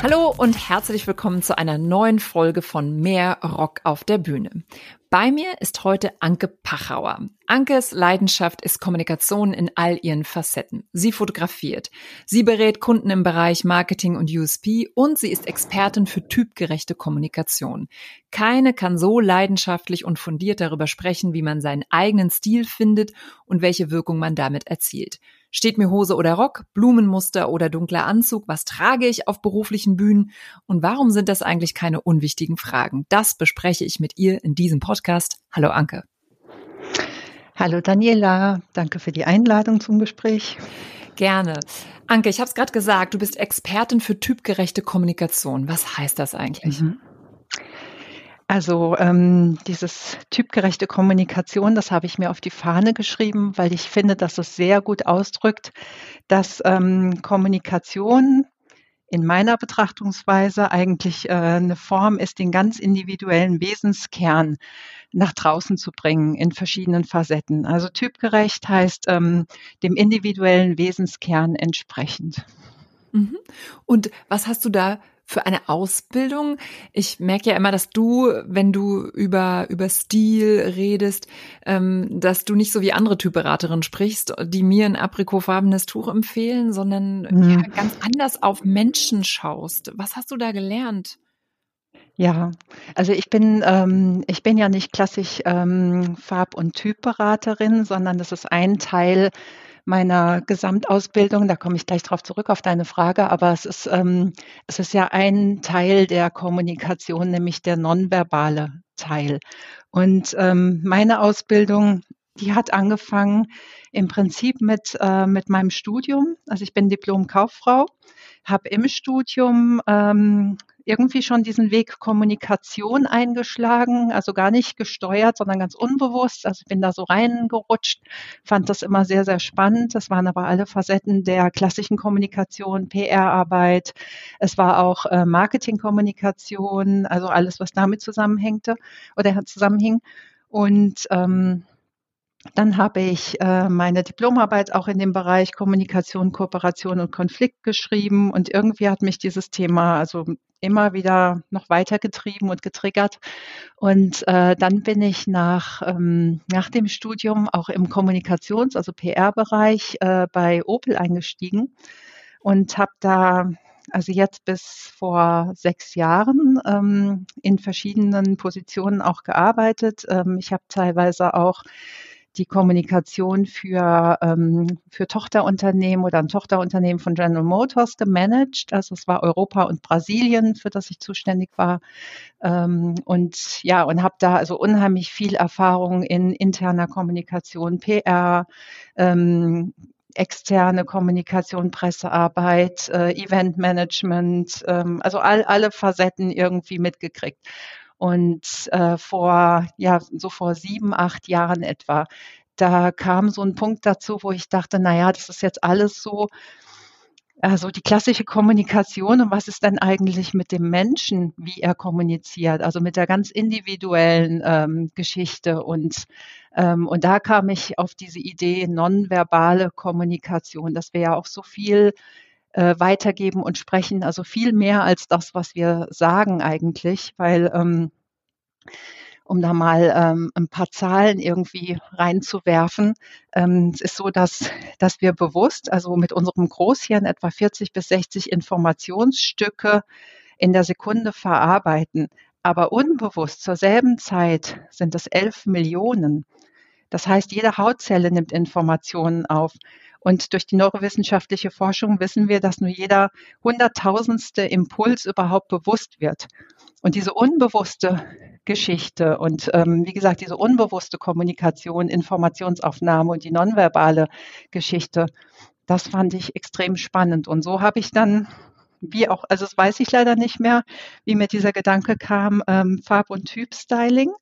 Hallo und herzlich willkommen zu einer neuen Folge von Mehr Rock auf der Bühne. Bei mir ist heute Anke Pachauer. Ankes Leidenschaft ist Kommunikation in all ihren Facetten. Sie fotografiert, sie berät Kunden im Bereich Marketing und USP und sie ist Expertin für typgerechte Kommunikation. Keine kann so leidenschaftlich und fundiert darüber sprechen, wie man seinen eigenen Stil findet und welche Wirkung man damit erzielt. Steht mir Hose oder Rock, Blumenmuster oder dunkler Anzug? Was trage ich auf beruflichen Bühnen? Und warum sind das eigentlich keine unwichtigen Fragen? Das bespreche ich mit ihr in diesem Podcast. Hallo Anke. Hallo Daniela, danke für die Einladung zum Gespräch. Gerne. Anke, ich habe es gerade gesagt, du bist Expertin für typgerechte Kommunikation. Was heißt das eigentlich? Mhm. Also ähm, dieses typgerechte Kommunikation, das habe ich mir auf die Fahne geschrieben, weil ich finde, dass es sehr gut ausdrückt, dass ähm, Kommunikation in meiner Betrachtungsweise eigentlich äh, eine Form ist, den ganz individuellen Wesenskern nach draußen zu bringen in verschiedenen Facetten. Also typgerecht heißt ähm, dem individuellen Wesenskern entsprechend. Mhm. Und was hast du da für eine Ausbildung? Ich merke ja immer, dass du, wenn du über, über Stil redest, ähm, dass du nicht so wie andere Typberaterinnen sprichst, die mir ein aprikofarbenes Tuch empfehlen, sondern mhm. ja, ganz anders auf Menschen schaust. Was hast du da gelernt? Ja, also ich bin, ähm, ich bin ja nicht klassisch ähm, Farb- und Typberaterin, sondern das ist ein Teil meiner Gesamtausbildung. Da komme ich gleich darauf zurück auf deine Frage, aber es ist, ähm, es ist ja ein Teil der Kommunikation, nämlich der nonverbale Teil. Und ähm, meine Ausbildung, die hat angefangen im Prinzip mit, äh, mit meinem Studium. Also ich bin Diplom-Kauffrau, habe im Studium ähm, irgendwie schon diesen Weg Kommunikation eingeschlagen, also gar nicht gesteuert, sondern ganz unbewusst. Also ich bin da so reingerutscht, fand das immer sehr, sehr spannend. Das waren aber alle Facetten der klassischen Kommunikation, PR-Arbeit. Es war auch äh, Marketingkommunikation, also alles, was damit zusammenhängte oder zusammenhing. Und ähm, dann habe ich äh, meine Diplomarbeit auch in dem Bereich Kommunikation, Kooperation und Konflikt geschrieben und irgendwie hat mich dieses Thema also immer wieder noch weiter getrieben und getriggert. Und äh, dann bin ich nach, ähm, nach dem Studium auch im Kommunikations-, also PR-Bereich äh, bei Opel eingestiegen und habe da also jetzt bis vor sechs Jahren ähm, in verschiedenen Positionen auch gearbeitet. Ähm, ich habe teilweise auch die Kommunikation für, ähm, für Tochterunternehmen oder ein Tochterunternehmen von General Motors gemanagt. Also es war Europa und Brasilien, für das ich zuständig war. Ähm, und ja, und habe da also unheimlich viel Erfahrung in interner Kommunikation, PR, ähm, externe Kommunikation, Pressearbeit, äh, Eventmanagement, ähm, also all, alle Facetten irgendwie mitgekriegt. Und äh, vor, ja, so vor sieben, acht Jahren etwa, da kam so ein Punkt dazu, wo ich dachte, na ja, das ist jetzt alles so, also die klassische Kommunikation und was ist denn eigentlich mit dem Menschen, wie er kommuniziert, also mit der ganz individuellen ähm, Geschichte und ähm, und da kam ich auf diese Idee nonverbale Kommunikation, dass wir ja auch so viel äh, weitergeben und sprechen. Also viel mehr als das, was wir sagen eigentlich, weil ähm, um da mal ähm, ein paar Zahlen irgendwie reinzuwerfen. Ähm, es ist so, dass, dass wir bewusst, also mit unserem Großhirn etwa 40 bis 60 Informationsstücke in der Sekunde verarbeiten. Aber unbewusst zur selben Zeit sind es 11 Millionen. Das heißt, jede Hautzelle nimmt Informationen auf. Und durch die neurowissenschaftliche Forschung wissen wir, dass nur jeder hunderttausendste Impuls überhaupt bewusst wird. Und diese unbewusste Geschichte und ähm, wie gesagt, diese unbewusste Kommunikation, Informationsaufnahme und die nonverbale Geschichte, das fand ich extrem spannend. Und so habe ich dann, wie auch, also das weiß ich leider nicht mehr, wie mir dieser Gedanke kam, ähm, Farb- und Typstyling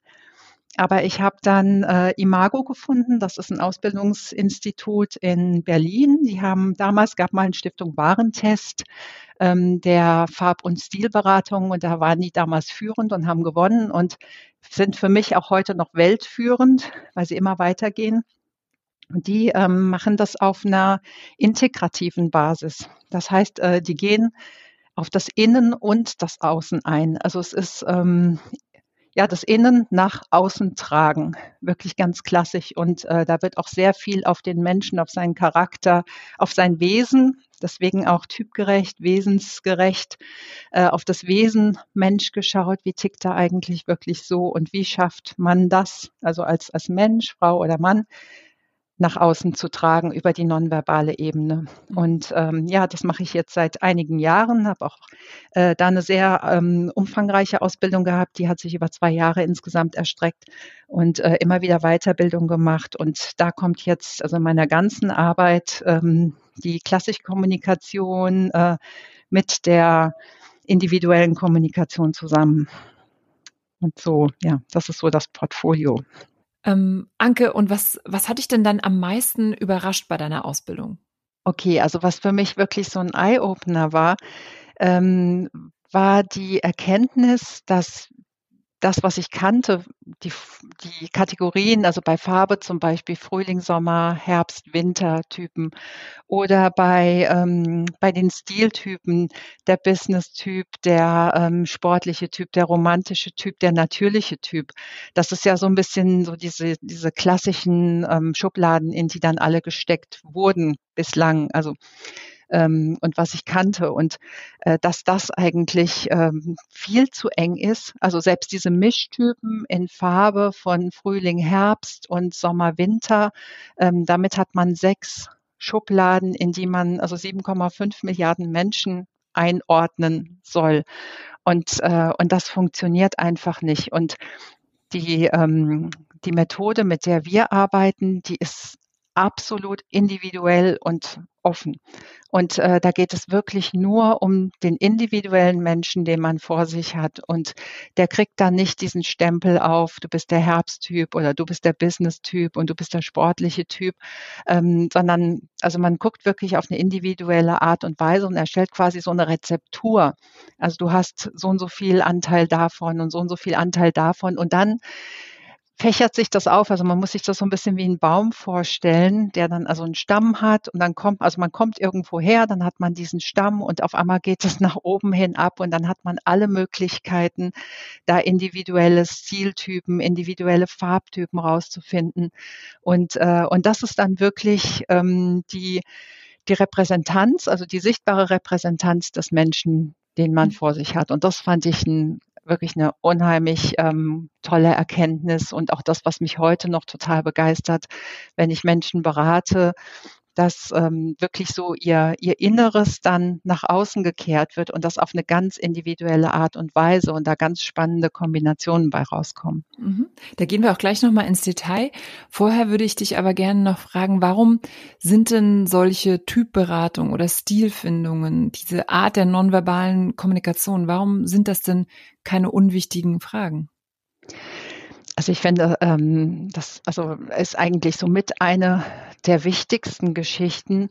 aber ich habe dann äh, Imago gefunden. Das ist ein Ausbildungsinstitut in Berlin. Die haben damals gab mal eine Stiftung Warentest ähm, der Farb- und Stilberatung und da waren die damals führend und haben gewonnen und sind für mich auch heute noch weltführend, weil sie immer weitergehen. Und die ähm, machen das auf einer integrativen Basis. Das heißt, äh, die gehen auf das Innen und das Außen ein. Also es ist ähm, ja, das Innen nach außen tragen. Wirklich ganz klassisch. Und äh, da wird auch sehr viel auf den Menschen, auf seinen Charakter, auf sein Wesen, deswegen auch typgerecht, wesensgerecht, äh, auf das Wesen Mensch geschaut. Wie tickt er eigentlich wirklich so? Und wie schafft man das, also als, als Mensch, Frau oder Mann, nach außen zu tragen über die nonverbale Ebene. Mhm. Und ähm, ja, das mache ich jetzt seit einigen Jahren, habe auch äh, da eine sehr ähm, umfangreiche Ausbildung gehabt, die hat sich über zwei Jahre insgesamt erstreckt und äh, immer wieder Weiterbildung gemacht. Und da kommt jetzt also in meiner ganzen Arbeit ähm, die klassische Kommunikation äh, mit der individuellen Kommunikation zusammen. Und so, ja, das ist so das Portfolio. Ähm, Anke, und was, was hat dich denn dann am meisten überrascht bei deiner Ausbildung? Okay, also was für mich wirklich so ein Eye-Opener war, ähm, war die Erkenntnis, dass das, was ich kannte, die, die Kategorien, also bei Farbe zum Beispiel Frühling, Sommer, Herbst, Winter-Typen oder bei, ähm, bei den Stiltypen der Business-Typ, der ähm, sportliche Typ, der romantische Typ, der natürliche Typ. Das ist ja so ein bisschen so diese, diese klassischen ähm, Schubladen, in die dann alle gesteckt wurden bislang. Also ähm, und was ich kannte und äh, dass das eigentlich ähm, viel zu eng ist. Also selbst diese Mischtypen in Farbe von Frühling, Herbst und Sommer, Winter, ähm, damit hat man sechs Schubladen, in die man also 7,5 Milliarden Menschen einordnen soll. Und, äh, und das funktioniert einfach nicht. Und die, ähm, die Methode, mit der wir arbeiten, die ist absolut individuell und offen. Und äh, da geht es wirklich nur um den individuellen Menschen, den man vor sich hat. Und der kriegt dann nicht diesen Stempel auf, du bist der Herbsttyp oder du bist der Business-Typ und du bist der sportliche Typ, ähm, sondern also man guckt wirklich auf eine individuelle Art und Weise und erstellt quasi so eine Rezeptur. Also du hast so und so viel Anteil davon und so und so viel Anteil davon und dann fächert sich das auf. Also man muss sich das so ein bisschen wie ein Baum vorstellen, der dann also einen Stamm hat und dann kommt, also man kommt irgendwo her, dann hat man diesen Stamm und auf einmal geht es nach oben hin ab und dann hat man alle Möglichkeiten, da individuelle Stiltypen, individuelle Farbtypen rauszufinden. Und, äh, und das ist dann wirklich ähm, die, die Repräsentanz, also die sichtbare Repräsentanz des Menschen, den man mhm. vor sich hat. Und das fand ich ein wirklich eine unheimlich ähm, tolle Erkenntnis und auch das, was mich heute noch total begeistert, wenn ich Menschen berate, dass ähm, wirklich so ihr, ihr Inneres dann nach außen gekehrt wird und das auf eine ganz individuelle Art und Weise und da ganz spannende Kombinationen bei rauskommen. Mhm. Da gehen wir auch gleich nochmal ins Detail. Vorher würde ich dich aber gerne noch fragen, warum sind denn solche Typberatungen oder Stilfindungen, diese Art der nonverbalen Kommunikation, warum sind das denn keine unwichtigen Fragen? Also ich finde, ähm, das also ist eigentlich so mit eine der wichtigsten Geschichten,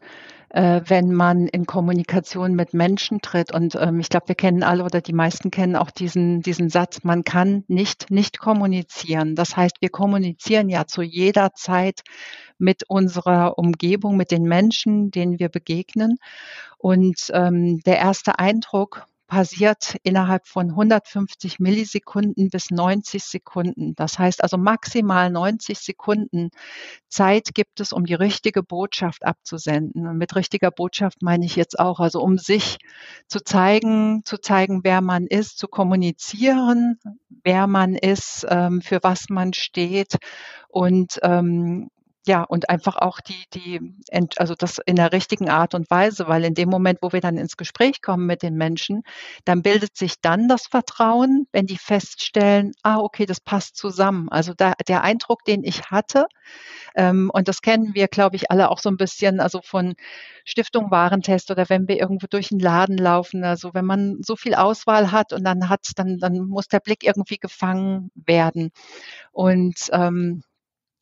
äh, wenn man in Kommunikation mit Menschen tritt. Und ähm, ich glaube, wir kennen alle oder die meisten kennen auch diesen, diesen Satz, man kann nicht nicht kommunizieren. Das heißt, wir kommunizieren ja zu jeder Zeit mit unserer Umgebung, mit den Menschen, denen wir begegnen. Und ähm, der erste Eindruck passiert innerhalb von 150 Millisekunden bis 90 Sekunden. Das heißt also maximal 90 Sekunden Zeit gibt es, um die richtige Botschaft abzusenden. Und mit richtiger Botschaft meine ich jetzt auch, also um sich zu zeigen, zu zeigen, wer man ist, zu kommunizieren, wer man ist, ähm, für was man steht und ähm, ja, und einfach auch die, die, also das in der richtigen Art und Weise, weil in dem Moment, wo wir dann ins Gespräch kommen mit den Menschen, dann bildet sich dann das Vertrauen, wenn die feststellen, ah, okay, das passt zusammen. Also da, der Eindruck, den ich hatte, ähm, und das kennen wir, glaube ich, alle auch so ein bisschen, also von Stiftung Warentest oder wenn wir irgendwo durch einen Laden laufen, also wenn man so viel Auswahl hat und dann hat, dann, dann muss der Blick irgendwie gefangen werden. Und ähm,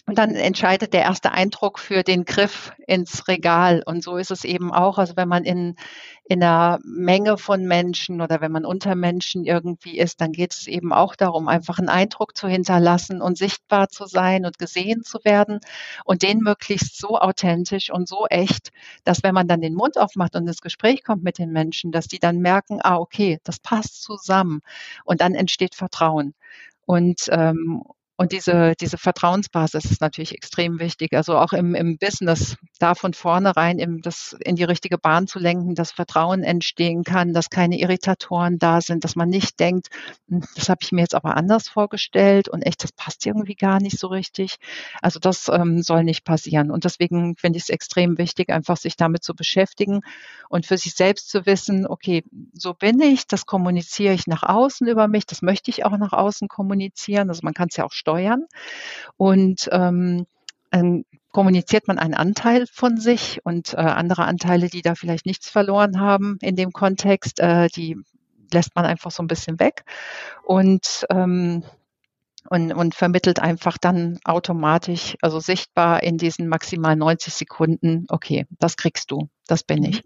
und dann entscheidet der erste Eindruck für den Griff ins Regal. Und so ist es eben auch. Also wenn man in, in einer Menge von Menschen oder wenn man unter Menschen irgendwie ist, dann geht es eben auch darum, einfach einen Eindruck zu hinterlassen und sichtbar zu sein und gesehen zu werden und den möglichst so authentisch und so echt, dass wenn man dann den Mund aufmacht und ins Gespräch kommt mit den Menschen, dass die dann merken, ah, okay, das passt zusammen. Und dann entsteht Vertrauen. Und, ähm, und diese, diese Vertrauensbasis ist natürlich extrem wichtig. Also auch im, im Business, da von vornherein im, das in die richtige Bahn zu lenken, dass Vertrauen entstehen kann, dass keine Irritatoren da sind, dass man nicht denkt, hm, das habe ich mir jetzt aber anders vorgestellt und echt, das passt irgendwie gar nicht so richtig. Also das ähm, soll nicht passieren. Und deswegen finde ich es extrem wichtig, einfach sich damit zu beschäftigen und für sich selbst zu wissen, okay, so bin ich, das kommuniziere ich nach außen über mich, das möchte ich auch nach außen kommunizieren. Also man kann es ja auch steuern. Und ähm, ähm, kommuniziert man einen Anteil von sich und äh, andere Anteile, die da vielleicht nichts verloren haben in dem Kontext, äh, die lässt man einfach so ein bisschen weg. Und ähm, und, und vermittelt einfach dann automatisch, also sichtbar in diesen maximal 90 Sekunden, okay, das kriegst du, das bin ich.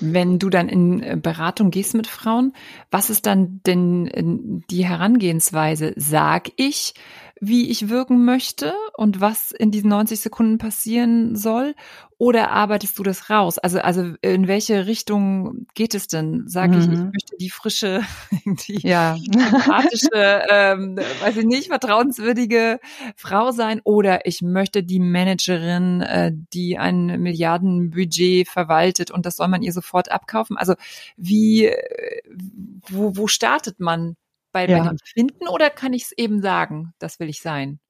Wenn du dann in äh, Beratung gehst mit Frauen, was ist dann denn äh, die Herangehensweise? Sag ich, wie ich wirken möchte und was in diesen 90 Sekunden passieren soll? Oder arbeitest du das raus? Also, also in welche Richtung geht es denn? Sag mhm. ich, ich mhm. möchte die frische, die ja. sympathische, ähm, weiß ich nicht, vertrauenswürdige Frau sein oder ich möchte die Managerin, äh, die ein Milliardenbudget verwaltet und das soll man ihr sofort abkaufen. Also wie, äh, wo, wo startet man bei, ja. bei dem Finden oder kann ich es eben sagen, das will ich sein?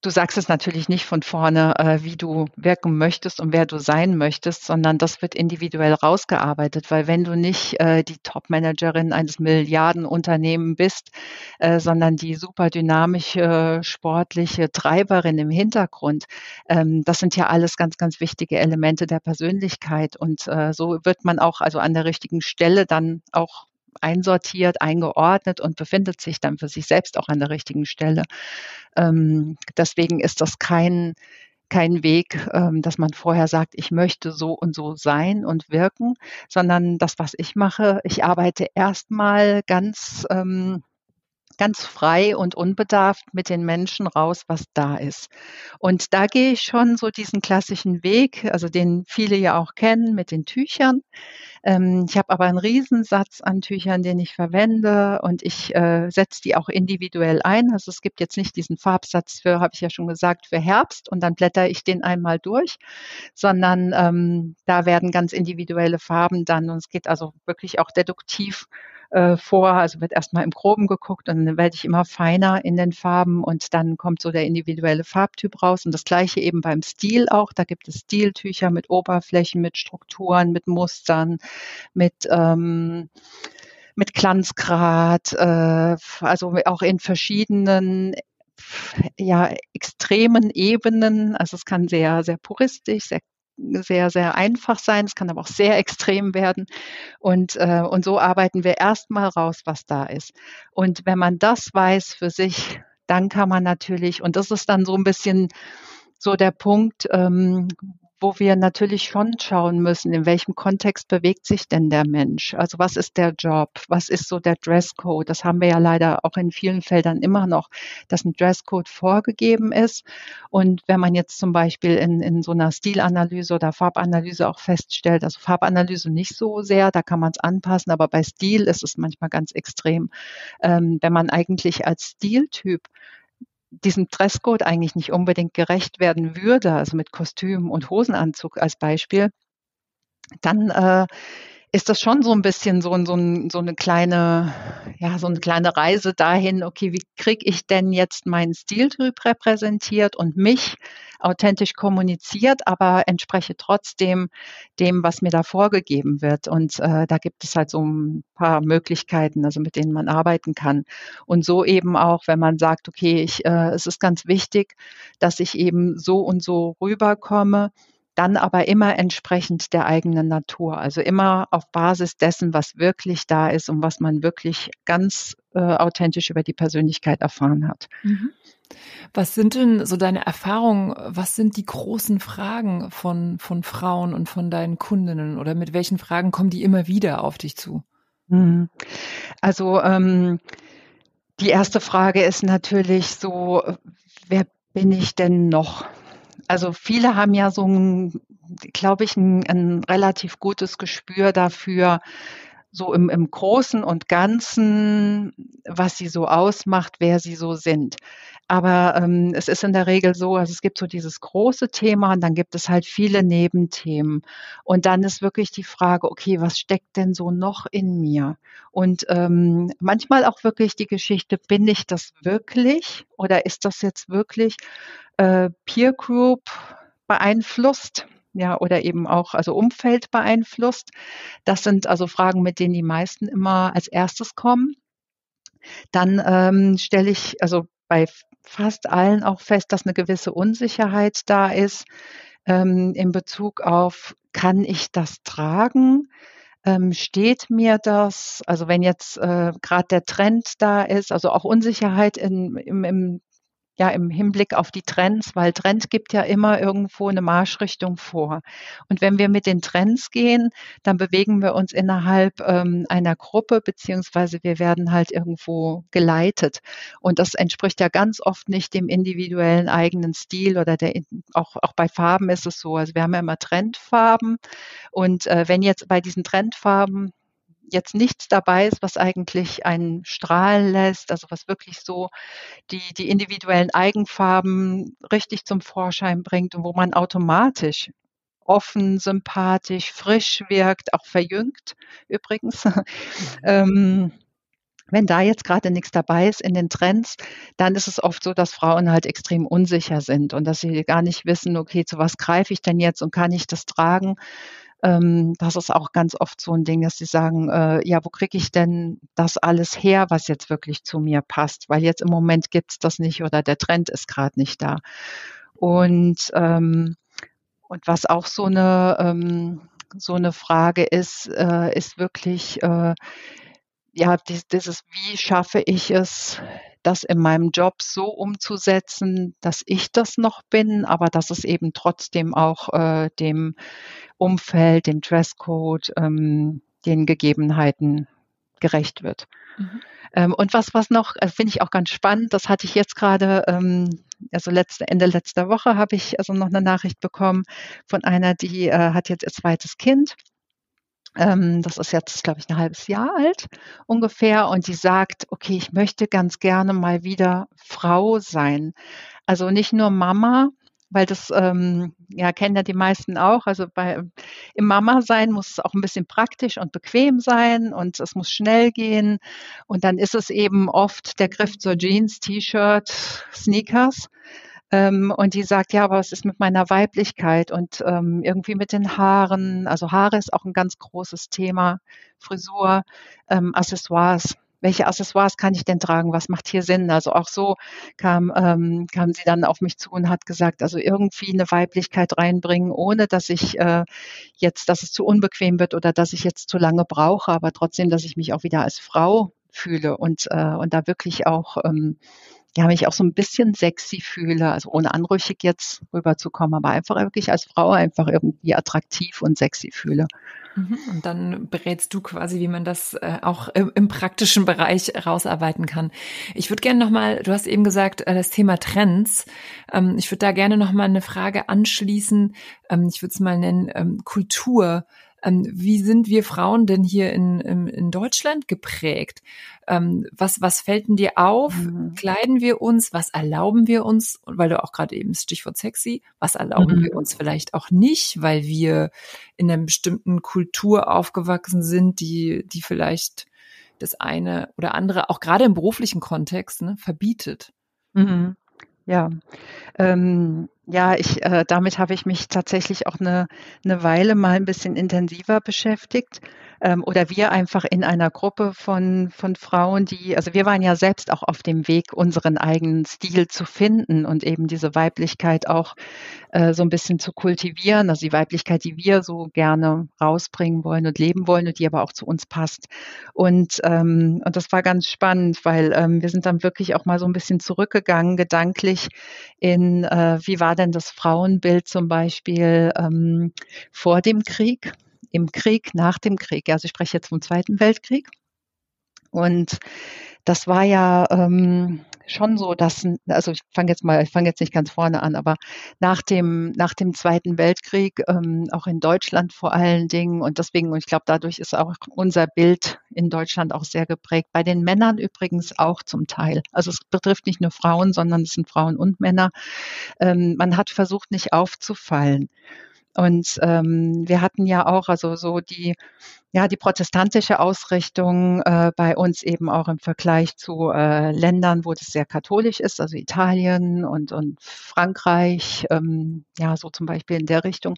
du sagst es natürlich nicht von vorne, äh, wie du wirken möchtest und wer du sein möchtest, sondern das wird individuell rausgearbeitet, weil wenn du nicht äh, die Top-Managerin eines Milliardenunternehmens bist, äh, sondern die super dynamische, sportliche Treiberin im Hintergrund, ähm, das sind ja alles ganz, ganz wichtige Elemente der Persönlichkeit und so wird man auch also an der richtigen Stelle dann auch einsortiert, eingeordnet und befindet sich dann für sich selbst auch an der richtigen Stelle. Ähm, deswegen ist das kein, kein Weg, ähm, dass man vorher sagt, ich möchte so und so sein und wirken, sondern das, was ich mache, ich arbeite erstmal ganz ähm, ganz frei und unbedarft mit den Menschen raus, was da ist. Und da gehe ich schon so diesen klassischen Weg, also den viele ja auch kennen mit den Tüchern. Ähm, ich habe aber einen Riesensatz an Tüchern, den ich verwende und ich äh, setze die auch individuell ein. Also es gibt jetzt nicht diesen Farbsatz für, habe ich ja schon gesagt, für Herbst und dann blätter ich den einmal durch, sondern ähm, da werden ganz individuelle Farben dann und es geht also wirklich auch deduktiv äh, vor. Also wird erstmal im Groben geguckt und dann werde ich immer feiner in den Farben und dann kommt so der individuelle Farbtyp raus. Und das gleiche eben beim Stil auch. Da gibt es Stiltücher mit Oberflächen, mit Strukturen, mit Mustern, mit ähm, mit Glanzgrad, äh, also auch in verschiedenen ja, extremen Ebenen. Also es kann sehr, sehr puristisch, sehr sehr, sehr einfach sein. Es kann aber auch sehr extrem werden. Und, äh, und so arbeiten wir erstmal raus, was da ist. Und wenn man das weiß für sich, dann kann man natürlich, und das ist dann so ein bisschen so der Punkt, ähm, wo wir natürlich schon schauen müssen, in welchem Kontext bewegt sich denn der Mensch? Also was ist der Job? Was ist so der Dresscode? Das haben wir ja leider auch in vielen Feldern immer noch, dass ein Dresscode vorgegeben ist. Und wenn man jetzt zum Beispiel in, in so einer Stilanalyse oder Farbanalyse auch feststellt, also Farbanalyse nicht so sehr, da kann man es anpassen, aber bei Stil ist es manchmal ganz extrem. Ähm, wenn man eigentlich als Stiltyp diesem Dresscode eigentlich nicht unbedingt gerecht werden würde, also mit Kostüm und Hosenanzug als Beispiel, dann äh, ist das schon so ein bisschen so, so, so eine kleine, ja, so eine kleine Reise dahin, okay, wie kriege ich denn jetzt meinen Stiltyp repräsentiert und mich authentisch kommuniziert, aber entspreche trotzdem dem, was mir da vorgegeben wird. Und äh, da gibt es halt so ein paar Möglichkeiten, also mit denen man arbeiten kann. Und so eben auch, wenn man sagt, okay, ich, äh, es ist ganz wichtig, dass ich eben so und so rüberkomme dann aber immer entsprechend der eigenen Natur, also immer auf Basis dessen, was wirklich da ist und was man wirklich ganz äh, authentisch über die Persönlichkeit erfahren hat. Mhm. Was sind denn so deine Erfahrungen? Was sind die großen Fragen von, von Frauen und von deinen Kundinnen oder mit welchen Fragen kommen die immer wieder auf dich zu? Mhm. Also ähm, die erste Frage ist natürlich so, wer bin ich denn noch? Also viele haben ja so ein, glaube ich, ein, ein relativ gutes Gespür dafür, so im, im Großen und Ganzen, was sie so ausmacht, wer sie so sind. Aber ähm, es ist in der Regel so, also es gibt so dieses große Thema und dann gibt es halt viele Nebenthemen. Und dann ist wirklich die Frage, okay, was steckt denn so noch in mir? Und ähm, manchmal auch wirklich die Geschichte, bin ich das wirklich oder ist das jetzt wirklich äh, Peer Group beeinflusst? ja, oder eben auch also Umfeld beeinflusst. Das sind also Fragen, mit denen die meisten immer als erstes kommen. Dann ähm, stelle ich also bei fast allen auch fest, dass eine gewisse Unsicherheit da ist ähm, in Bezug auf, kann ich das tragen? Ähm, steht mir das? Also wenn jetzt äh, gerade der Trend da ist, also auch Unsicherheit in, im, im ja im Hinblick auf die Trends, weil Trend gibt ja immer irgendwo eine Marschrichtung vor. Und wenn wir mit den Trends gehen, dann bewegen wir uns innerhalb ähm, einer Gruppe, beziehungsweise wir werden halt irgendwo geleitet. Und das entspricht ja ganz oft nicht dem individuellen eigenen Stil oder der, auch, auch bei Farben ist es so. Also wir haben ja immer Trendfarben. Und äh, wenn jetzt bei diesen Trendfarben jetzt nichts dabei ist, was eigentlich einen strahlen lässt, also was wirklich so die, die individuellen Eigenfarben richtig zum Vorschein bringt und wo man automatisch offen, sympathisch, frisch wirkt, auch verjüngt übrigens. Mhm. ähm, wenn da jetzt gerade nichts dabei ist in den Trends, dann ist es oft so, dass Frauen halt extrem unsicher sind und dass sie gar nicht wissen, okay, zu was greife ich denn jetzt und kann ich das tragen? Ähm, das ist auch ganz oft so ein Ding, dass sie sagen, äh, ja, wo kriege ich denn das alles her, was jetzt wirklich zu mir passt? Weil jetzt im Moment gibt's das nicht oder der Trend ist gerade nicht da. Und, ähm, und was auch so eine, ähm, so eine Frage ist, äh, ist wirklich, äh, ja, dieses, wie schaffe ich es, das in meinem Job so umzusetzen, dass ich das noch bin, aber dass es eben trotzdem auch äh, dem Umfeld, dem Dresscode, ähm, den Gegebenheiten gerecht wird. Mhm. Ähm, und was, was noch, also finde ich auch ganz spannend, das hatte ich jetzt gerade, ähm, also letzte, Ende letzter Woche habe ich also noch eine Nachricht bekommen von einer, die äh, hat jetzt ihr zweites Kind das ist jetzt, glaube ich, ein halbes Jahr alt ungefähr. Und die sagt, okay, ich möchte ganz gerne mal wieder Frau sein. Also nicht nur Mama, weil das ähm, ja kennen ja die meisten auch. Also bei im Mama sein muss es auch ein bisschen praktisch und bequem sein und es muss schnell gehen. Und dann ist es eben oft der Griff zur Jeans, T-Shirt, Sneakers. Ähm, und die sagt, ja, aber was ist mit meiner Weiblichkeit und ähm, irgendwie mit den Haaren? Also Haare ist auch ein ganz großes Thema, Frisur, ähm, Accessoires. Welche Accessoires kann ich denn tragen? Was macht hier Sinn? Also auch so kam, ähm, kam sie dann auf mich zu und hat gesagt, also irgendwie eine Weiblichkeit reinbringen, ohne dass ich äh, jetzt, dass es zu unbequem wird oder dass ich jetzt zu lange brauche, aber trotzdem, dass ich mich auch wieder als Frau fühle und, äh, und da wirklich auch ähm, ja, mich auch so ein bisschen sexy fühle, also ohne anrüchig jetzt rüberzukommen, aber einfach wirklich als Frau einfach irgendwie attraktiv und sexy fühle. Mhm. Und dann berätst du quasi, wie man das äh, auch im, im, praktischen Bereich rausarbeiten kann. Ich würde gerne nochmal, du hast eben gesagt, äh, das Thema Trends. Ähm, ich würde da gerne nochmal eine Frage anschließen. Ähm, ich würde es mal nennen, ähm, Kultur. Ähm, wie sind wir Frauen denn hier in, in, Deutschland geprägt? Ähm, was, was fällt denn dir auf? Mhm. Kleiden wir uns? Was erlauben wir uns? Weil du auch gerade eben Stichwort sexy, was erlauben mhm. wir uns vielleicht auch nicht, weil wir in einer bestimmten Kultur aufgewachsen sind, die, die vielleicht das eine oder andere, auch gerade im beruflichen Kontext, ne, verbietet. Mhm. Ja, ähm, ja, ich, äh, damit habe ich mich tatsächlich auch eine, eine Weile mal ein bisschen intensiver beschäftigt ähm, oder wir einfach in einer Gruppe von, von Frauen, die, also wir waren ja selbst auch auf dem Weg, unseren eigenen Stil zu finden und eben diese Weiblichkeit auch äh, so ein bisschen zu kultivieren, also die Weiblichkeit, die wir so gerne rausbringen wollen und leben wollen und die aber auch zu uns passt. Und, ähm, und das war ganz spannend, weil ähm, wir sind dann wirklich auch mal so ein bisschen zurückgegangen, gedanklich in, äh, wie war denn das Frauenbild zum Beispiel ähm, vor dem Krieg? Im Krieg, nach dem Krieg. Also ich spreche jetzt vom Zweiten Weltkrieg. Und das war ja ähm, schon so, dass, also ich fange jetzt mal, ich fange jetzt nicht ganz vorne an, aber nach dem, nach dem Zweiten Weltkrieg, ähm, auch in Deutschland vor allen Dingen, und deswegen, und ich glaube, dadurch ist auch unser Bild in Deutschland auch sehr geprägt. Bei den Männern übrigens auch zum Teil. Also es betrifft nicht nur Frauen, sondern es sind Frauen und Männer. Ähm, man hat versucht, nicht aufzufallen. Und ähm, wir hatten ja auch also so die ja die protestantische Ausrichtung äh, bei uns eben auch im Vergleich zu äh, Ländern, wo das sehr katholisch ist, also Italien und und Frankreich, ähm, ja so zum Beispiel in der Richtung,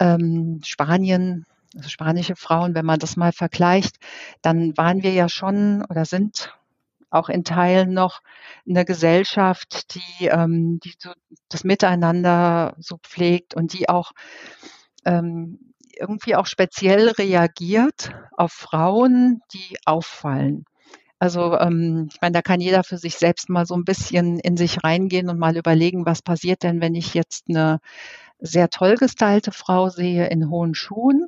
ähm, Spanien. Also spanische Frauen, wenn man das mal vergleicht, dann waren wir ja schon oder sind auch in Teilen noch eine Gesellschaft, die, ähm, die so das Miteinander so pflegt und die auch ähm, irgendwie auch speziell reagiert auf Frauen, die auffallen. Also ähm, ich meine, da kann jeder für sich selbst mal so ein bisschen in sich reingehen und mal überlegen, was passiert denn, wenn ich jetzt eine sehr toll gestylte Frau sehe in hohen Schuhen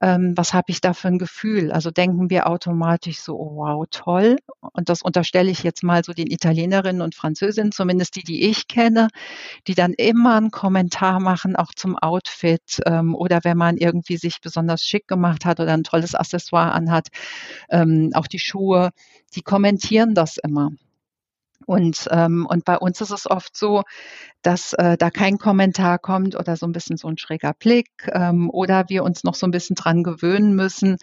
ähm, was habe ich da für ein Gefühl? Also denken wir automatisch so, oh, wow, toll. Und das unterstelle ich jetzt mal so den Italienerinnen und Französinnen, zumindest die, die ich kenne, die dann immer einen Kommentar machen, auch zum Outfit ähm, oder wenn man irgendwie sich besonders schick gemacht hat oder ein tolles Accessoire anhat, ähm, auch die Schuhe, die kommentieren das immer. Und, ähm, und bei uns ist es oft so, dass äh, da kein Kommentar kommt oder so ein bisschen so ein schräger Blick ähm, oder wir uns noch so ein bisschen dran gewöhnen müssen,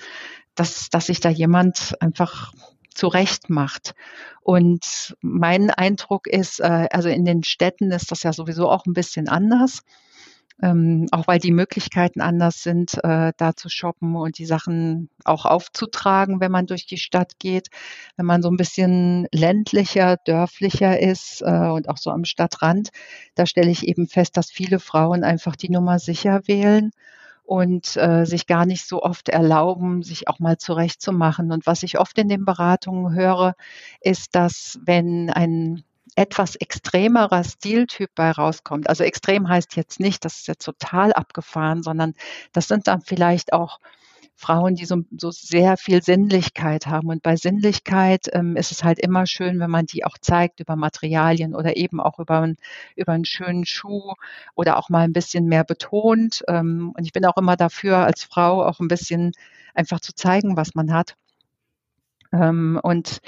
dass, dass sich da jemand einfach zurecht macht. Und mein Eindruck ist, äh, also in den Städten ist das ja sowieso auch ein bisschen anders ähm, auch weil die Möglichkeiten anders sind, äh, da zu shoppen und die Sachen auch aufzutragen, wenn man durch die Stadt geht. Wenn man so ein bisschen ländlicher, dörflicher ist äh, und auch so am Stadtrand, da stelle ich eben fest, dass viele Frauen einfach die Nummer sicher wählen und äh, sich gar nicht so oft erlauben, sich auch mal zurechtzumachen. Und was ich oft in den Beratungen höre, ist, dass wenn ein etwas extremerer Stiltyp bei rauskommt. Also extrem heißt jetzt nicht, das ist jetzt total abgefahren, sondern das sind dann vielleicht auch Frauen, die so, so sehr viel Sinnlichkeit haben. Und bei Sinnlichkeit ähm, ist es halt immer schön, wenn man die auch zeigt über Materialien oder eben auch über, ein, über einen schönen Schuh oder auch mal ein bisschen mehr betont. Ähm, und ich bin auch immer dafür, als Frau auch ein bisschen einfach zu zeigen, was man hat. Ähm, und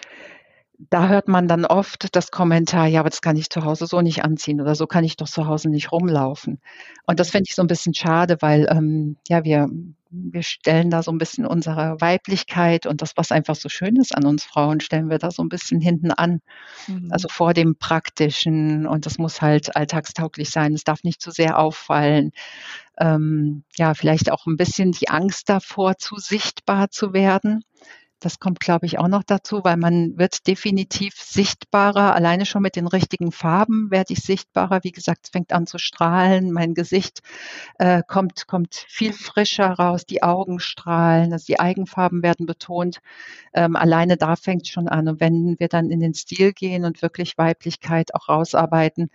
da hört man dann oft das Kommentar, ja, aber das kann ich zu Hause so nicht anziehen oder so kann ich doch zu Hause nicht rumlaufen. Und das finde ich so ein bisschen schade, weil ähm, ja, wir, wir stellen da so ein bisschen unsere Weiblichkeit und das, was einfach so schön ist an uns Frauen, stellen wir da so ein bisschen hinten an. Mhm. Also vor dem Praktischen und das muss halt alltagstauglich sein. Es darf nicht zu sehr auffallen. Ähm, ja, vielleicht auch ein bisschen die Angst davor, zu sichtbar zu werden. Das kommt, glaube ich, auch noch dazu, weil man wird definitiv sichtbarer. Alleine schon mit den richtigen Farben werde ich sichtbarer. Wie gesagt, es fängt an zu strahlen. Mein Gesicht äh, kommt, kommt viel frischer raus. Die Augen strahlen. Also die Eigenfarben werden betont. Ähm, alleine da fängt schon an. Und wenn wir dann in den Stil gehen und wirklich Weiblichkeit auch rausarbeiten,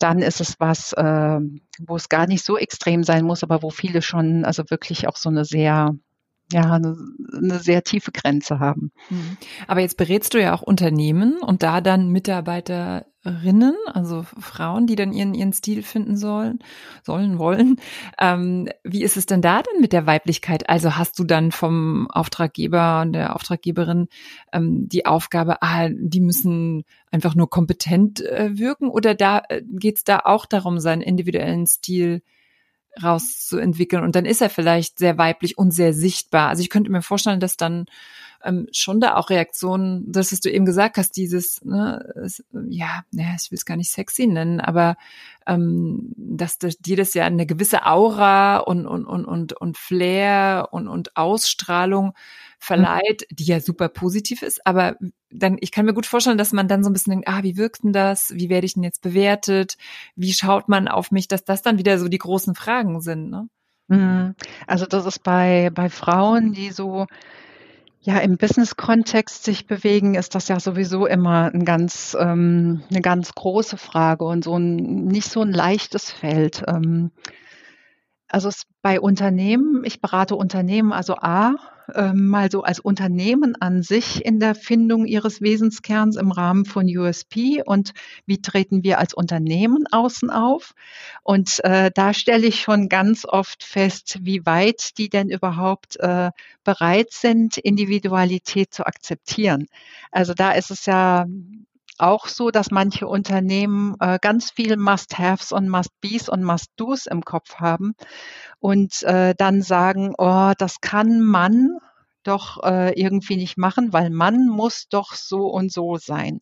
dann ist es was, äh, wo es gar nicht so extrem sein muss, aber wo viele schon also wirklich auch so eine sehr ja, eine, eine sehr tiefe Grenze haben. Mhm. Aber jetzt berätst du ja auch Unternehmen und da dann Mitarbeiterinnen, also Frauen, die dann ihren, ihren Stil finden sollen, sollen, wollen. Ähm, wie ist es denn da dann mit der Weiblichkeit? Also hast du dann vom Auftraggeber und der Auftraggeberin ähm, die Aufgabe, ah, die müssen einfach nur kompetent äh, wirken oder da äh, geht es da auch darum, seinen individuellen Stil rauszuentwickeln. Und dann ist er vielleicht sehr weiblich und sehr sichtbar. Also ich könnte mir vorstellen, dass dann ähm, schon da auch Reaktionen, das, was du eben gesagt hast, dieses, ne, es, ja, naja, ich will es gar nicht sexy nennen, aber ähm, dass das, dir das ja eine gewisse Aura und, und, und, und, und Flair und, und Ausstrahlung verleiht, die ja super positiv ist, aber dann, ich kann mir gut vorstellen, dass man dann so ein bisschen denkt, ah, wie wirkt denn das? Wie werde ich denn jetzt bewertet? Wie schaut man auf mich, dass das dann wieder so die großen Fragen sind, ne? Mhm. Also das ist bei, bei Frauen, die so ja, im Business-Kontext sich bewegen, ist das ja sowieso immer ein ganz, ähm, eine ganz große Frage und so ein nicht so ein leichtes Feld. Ähm, also bei Unternehmen, ich berate Unternehmen, also A, ähm, mal so als Unternehmen an sich in der Findung ihres Wesenskerns im Rahmen von USP und wie treten wir als Unternehmen außen auf. Und äh, da stelle ich schon ganz oft fest, wie weit die denn überhaupt äh, bereit sind, Individualität zu akzeptieren. Also da ist es ja auch so, dass manche Unternehmen äh, ganz viel Must-Haves und Must-Bes und Must-Dos im Kopf haben und äh, dann sagen, oh, das kann man doch äh, irgendwie nicht machen, weil man muss doch so und so sein.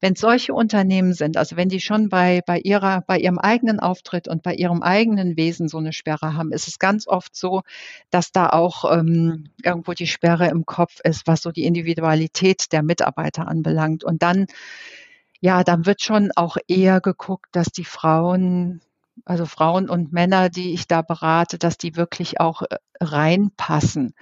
Wenn solche Unternehmen sind, also wenn die schon bei, bei ihrer, bei ihrem eigenen Auftritt und bei ihrem eigenen Wesen so eine Sperre haben, ist es ganz oft so, dass da auch ähm, irgendwo die Sperre im Kopf ist, was so die Individualität der Mitarbeiter anbelangt. Und dann, ja, dann wird schon auch eher geguckt, dass die Frauen also Frauen und Männer, die ich da berate, dass die wirklich auch äh, reinpassen.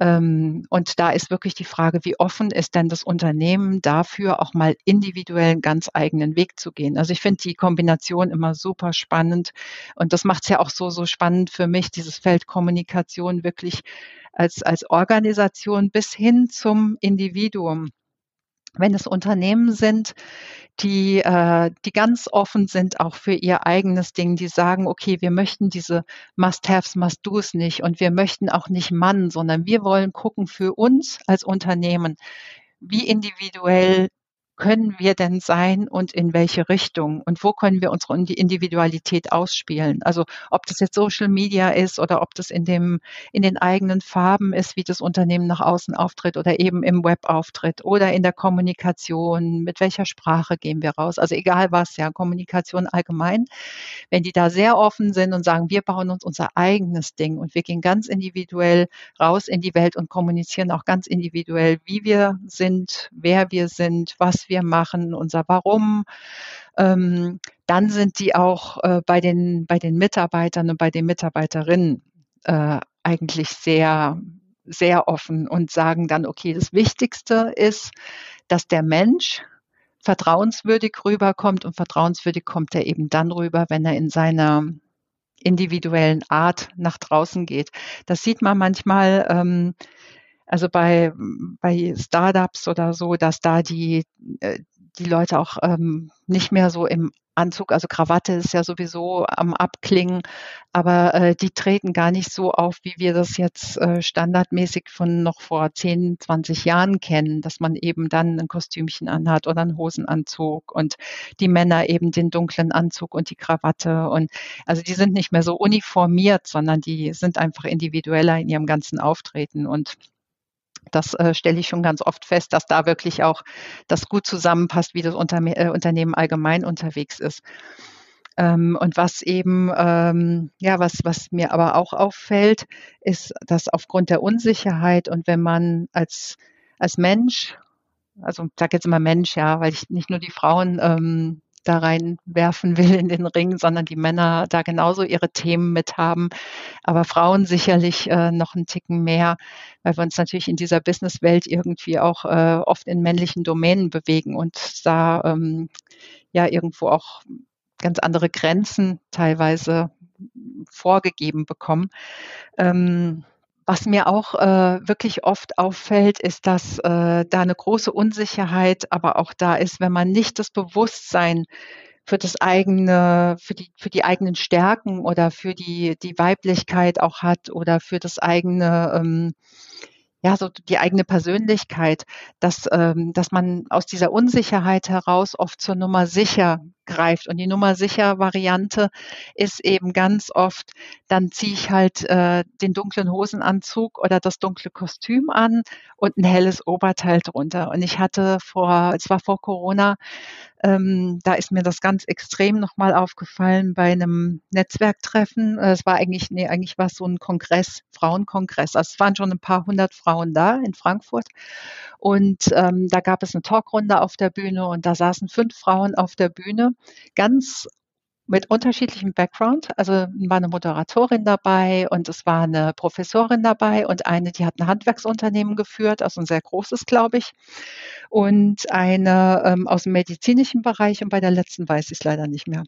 Ähm, und da ist wirklich die Frage, wie offen ist denn das Unternehmen dafür, auch mal individuell einen ganz eigenen Weg zu gehen? Also ich finde die Kombination immer super spannend. Und das macht es ja auch so, so spannend für mich, dieses Feld Kommunikation wirklich als, als Organisation bis hin zum Individuum wenn es Unternehmen sind, die, äh, die ganz offen sind auch für ihr eigenes Ding, die sagen, okay, wir möchten diese Must-Haves, Must-Dos nicht und wir möchten auch nicht Mann, sondern wir wollen gucken für uns als Unternehmen, wie individuell können wir denn sein und in welche Richtung und wo können wir unsere Individualität ausspielen? Also ob das jetzt Social Media ist oder ob das in dem in den eigenen Farben ist, wie das Unternehmen nach außen auftritt oder eben im Web auftritt oder in der Kommunikation, mit welcher Sprache gehen wir raus? Also egal was, ja, Kommunikation allgemein. Wenn die da sehr offen sind und sagen, wir bauen uns unser eigenes Ding und wir gehen ganz individuell raus in die Welt und kommunizieren auch ganz individuell, wie wir sind, wer wir sind, was wir wir machen, unser Warum. Ähm, dann sind die auch äh, bei, den, bei den Mitarbeitern und bei den Mitarbeiterinnen äh, eigentlich sehr, sehr offen und sagen dann, okay, das Wichtigste ist, dass der Mensch vertrauenswürdig rüberkommt und vertrauenswürdig kommt er eben dann rüber, wenn er in seiner individuellen Art nach draußen geht. Das sieht man manchmal, ähm, also bei, bei Startups oder so, dass da die, äh, die Leute auch ähm, nicht mehr so im Anzug, also Krawatte ist ja sowieso am Abklingen, aber äh, die treten gar nicht so auf, wie wir das jetzt äh, standardmäßig von noch vor 10, 20 Jahren kennen, dass man eben dann ein Kostümchen anhat oder einen Hosenanzug und die Männer eben den dunklen Anzug und die Krawatte und also die sind nicht mehr so uniformiert, sondern die sind einfach individueller in ihrem ganzen Auftreten und das äh, stelle ich schon ganz oft fest, dass da wirklich auch das gut zusammenpasst, wie das Unter äh, Unternehmen allgemein unterwegs ist. Ähm, und was eben, ähm, ja, was, was mir aber auch auffällt, ist, dass aufgrund der Unsicherheit und wenn man als, als Mensch, also ich sage jetzt immer Mensch, ja, weil ich nicht nur die Frauen ähm, da reinwerfen will in den Ring, sondern die Männer da genauso ihre Themen mit haben. Aber Frauen sicherlich äh, noch einen Ticken mehr, weil wir uns natürlich in dieser Businesswelt irgendwie auch äh, oft in männlichen Domänen bewegen und da ähm, ja irgendwo auch ganz andere Grenzen teilweise vorgegeben bekommen. Ähm, was mir auch äh, wirklich oft auffällt, ist, dass äh, da eine große Unsicherheit aber auch da ist, wenn man nicht das Bewusstsein für das eigene, für die, für die eigenen Stärken oder für die, die Weiblichkeit auch hat oder für das eigene, ähm, ja, so die eigene Persönlichkeit, dass, ähm, dass man aus dieser Unsicherheit heraus oft zur Nummer sicher greift. Und die Nummer sicher Variante ist eben ganz oft, dann ziehe ich halt äh, den dunklen Hosenanzug oder das dunkle Kostüm an und ein helles Oberteil drunter. Und ich hatte vor, es war vor Corona, ähm, da ist mir das ganz extrem nochmal aufgefallen bei einem Netzwerktreffen. Äh, es war eigentlich, nee, eigentlich war es so ein Kongress, Frauenkongress. Also es waren schon ein paar hundert Frauen da in Frankfurt. Und ähm, da gab es eine Talkrunde auf der Bühne und da saßen fünf Frauen auf der Bühne, ganz mit unterschiedlichem Background. Also war eine Moderatorin dabei und es war eine Professorin dabei und eine, die hat ein Handwerksunternehmen geführt, also ein sehr großes, glaube ich, und eine ähm, aus dem medizinischen Bereich und bei der letzten weiß ich es leider nicht mehr.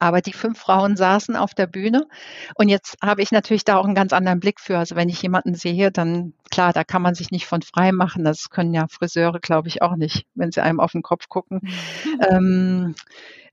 Aber die fünf Frauen saßen auf der Bühne und jetzt habe ich natürlich da auch einen ganz anderen Blick für. Also wenn ich jemanden sehe, dann klar, da kann man sich nicht von frei machen. Das können ja Friseure, glaube ich, auch nicht, wenn sie einem auf den Kopf gucken. Mhm. Ähm,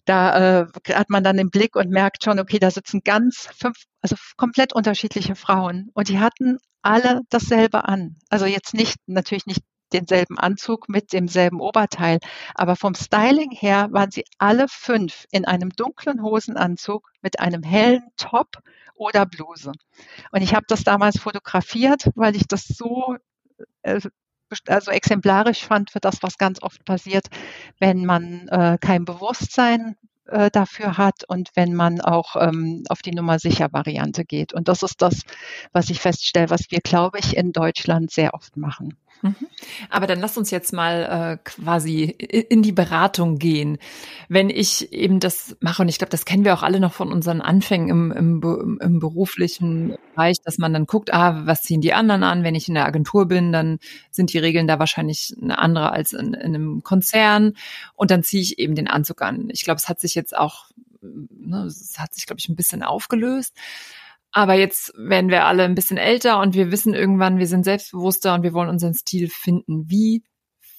da äh, hat man dann den Blick und merkt schon, okay, da sitzen ganz fünf, also komplett unterschiedliche Frauen und die hatten alle dasselbe an. Also jetzt nicht, natürlich nicht denselben Anzug mit demselben Oberteil, aber vom Styling her waren sie alle fünf in einem dunklen Hosenanzug mit einem hellen Top oder Bluse. Und ich habe das damals fotografiert, weil ich das so äh, also exemplarisch fand für das, was ganz oft passiert, wenn man äh, kein Bewusstsein äh, dafür hat und wenn man auch ähm, auf die Nummer sicher Variante geht. Und das ist das, was ich feststelle, was wir, glaube ich, in Deutschland sehr oft machen. Mhm. Aber dann lass uns jetzt mal äh, quasi in die Beratung gehen. Wenn ich eben das mache, und ich glaube, das kennen wir auch alle noch von unseren Anfängen im, im, im beruflichen Bereich, dass man dann guckt, ah, was ziehen die anderen an? Wenn ich in der Agentur bin, dann sind die Regeln da wahrscheinlich eine andere als in, in einem Konzern. Und dann ziehe ich eben den Anzug an. Ich glaube, es hat sich jetzt auch, ne, es hat sich, glaube ich, ein bisschen aufgelöst. Aber jetzt werden wir alle ein bisschen älter und wir wissen irgendwann, wir sind selbstbewusster und wir wollen unseren Stil finden. Wie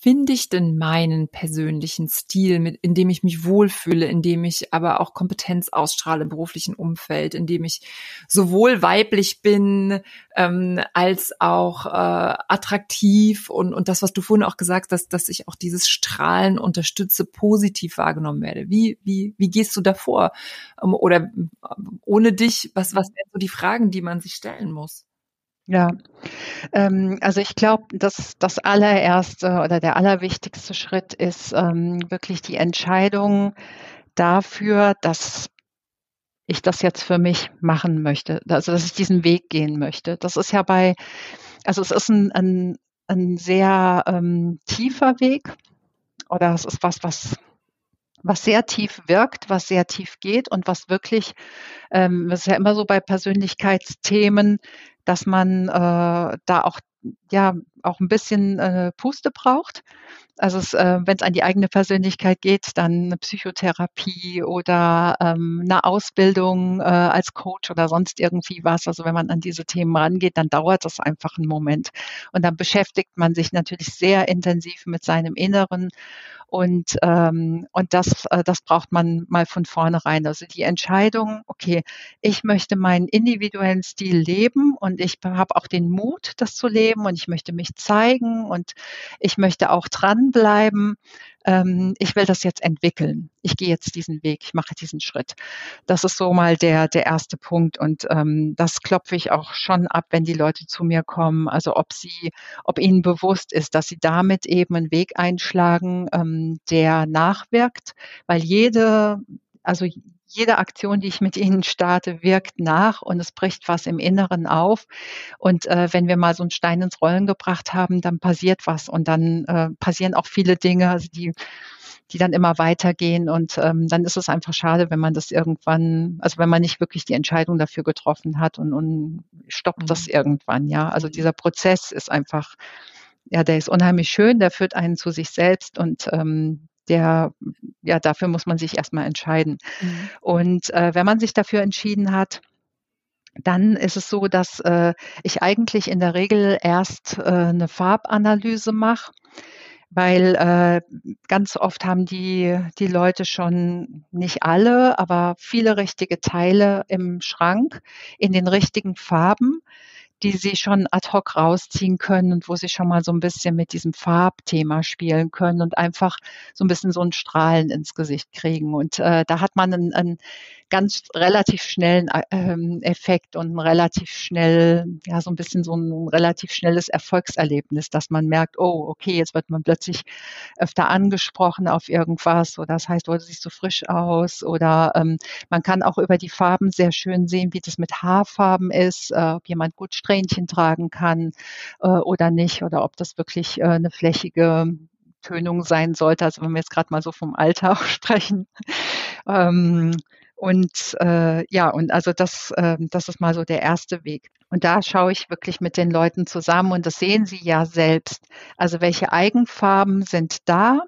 finde ich denn meinen persönlichen Stil, mit, in dem ich mich wohlfühle, in dem ich aber auch Kompetenz ausstrahle im beruflichen Umfeld, in dem ich sowohl weiblich bin ähm, als auch äh, attraktiv und, und das, was du vorhin auch gesagt hast, dass ich auch dieses Strahlen unterstütze, positiv wahrgenommen werde. Wie, wie, wie gehst du davor? Ähm, oder ohne dich, was, was wären so die Fragen, die man sich stellen muss? Ja, ähm, also ich glaube, dass das allererste oder der allerwichtigste Schritt ist ähm, wirklich die Entscheidung dafür, dass ich das jetzt für mich machen möchte, also dass ich diesen Weg gehen möchte. Das ist ja bei, also es ist ein, ein, ein sehr ähm, tiefer Weg oder es ist was, was was sehr tief wirkt, was sehr tief geht und was wirklich, ähm, das ist ja immer so bei Persönlichkeitsthemen, dass man äh, da auch ja auch ein bisschen äh, Puste braucht. Also äh, wenn es an die eigene Persönlichkeit geht, dann eine Psychotherapie oder ähm, eine Ausbildung äh, als Coach oder sonst irgendwie was. Also wenn man an diese Themen rangeht, dann dauert das einfach einen Moment. Und dann beschäftigt man sich natürlich sehr intensiv mit seinem Inneren und, ähm, und das, äh, das braucht man mal von vornherein. Also die Entscheidung, okay, ich möchte meinen individuellen Stil leben und ich habe auch den Mut, das zu leben und ich möchte mich zeigen und ich möchte auch dranbleiben ähm, ich will das jetzt entwickeln. Ich gehe jetzt diesen Weg, ich mache diesen Schritt. Das ist so mal der, der erste Punkt. Und ähm, das klopfe ich auch schon ab, wenn die Leute zu mir kommen. Also ob sie, ob ihnen bewusst ist, dass sie damit eben einen Weg einschlagen, ähm, der nachwirkt, weil jede, also jede Aktion, die ich mit ihnen starte, wirkt nach und es bricht was im Inneren auf. Und äh, wenn wir mal so einen Stein ins Rollen gebracht haben, dann passiert was und dann äh, passieren auch viele Dinge, also die die dann immer weitergehen und ähm, dann ist es einfach schade, wenn man das irgendwann, also wenn man nicht wirklich die Entscheidung dafür getroffen hat und, und stoppt mhm. das irgendwann, ja. Also dieser Prozess ist einfach, ja, der ist unheimlich schön, der führt einen zu sich selbst und ähm, der, ja, dafür muss man sich erstmal entscheiden. Mhm. Und äh, wenn man sich dafür entschieden hat, dann ist es so, dass äh, ich eigentlich in der Regel erst äh, eine Farbanalyse mache, weil äh, ganz oft haben die, die Leute schon nicht alle, aber viele richtige Teile im Schrank in den richtigen Farben die sie schon ad hoc rausziehen können und wo sie schon mal so ein bisschen mit diesem Farbthema spielen können und einfach so ein bisschen so ein Strahlen ins Gesicht kriegen. Und äh, da hat man einen, einen ganz relativ schnellen ähm, Effekt und ein relativ schnell, ja, so ein bisschen so ein relativ schnelles Erfolgserlebnis, dass man merkt, oh, okay, jetzt wird man plötzlich öfter angesprochen auf irgendwas oder das heißt, oh, du siehst so frisch aus oder ähm, man kann auch über die Farben sehr schön sehen, wie das mit Haarfarben ist, äh, ob jemand gut Strähnchen tragen kann äh, oder nicht oder ob das wirklich äh, eine flächige Tönung sein sollte. Also wenn wir jetzt gerade mal so vom Alter auch sprechen. Ähm, und äh, ja, und also das, äh, das ist mal so der erste Weg. Und da schaue ich wirklich mit den Leuten zusammen und das sehen sie ja selbst. Also welche Eigenfarben sind da?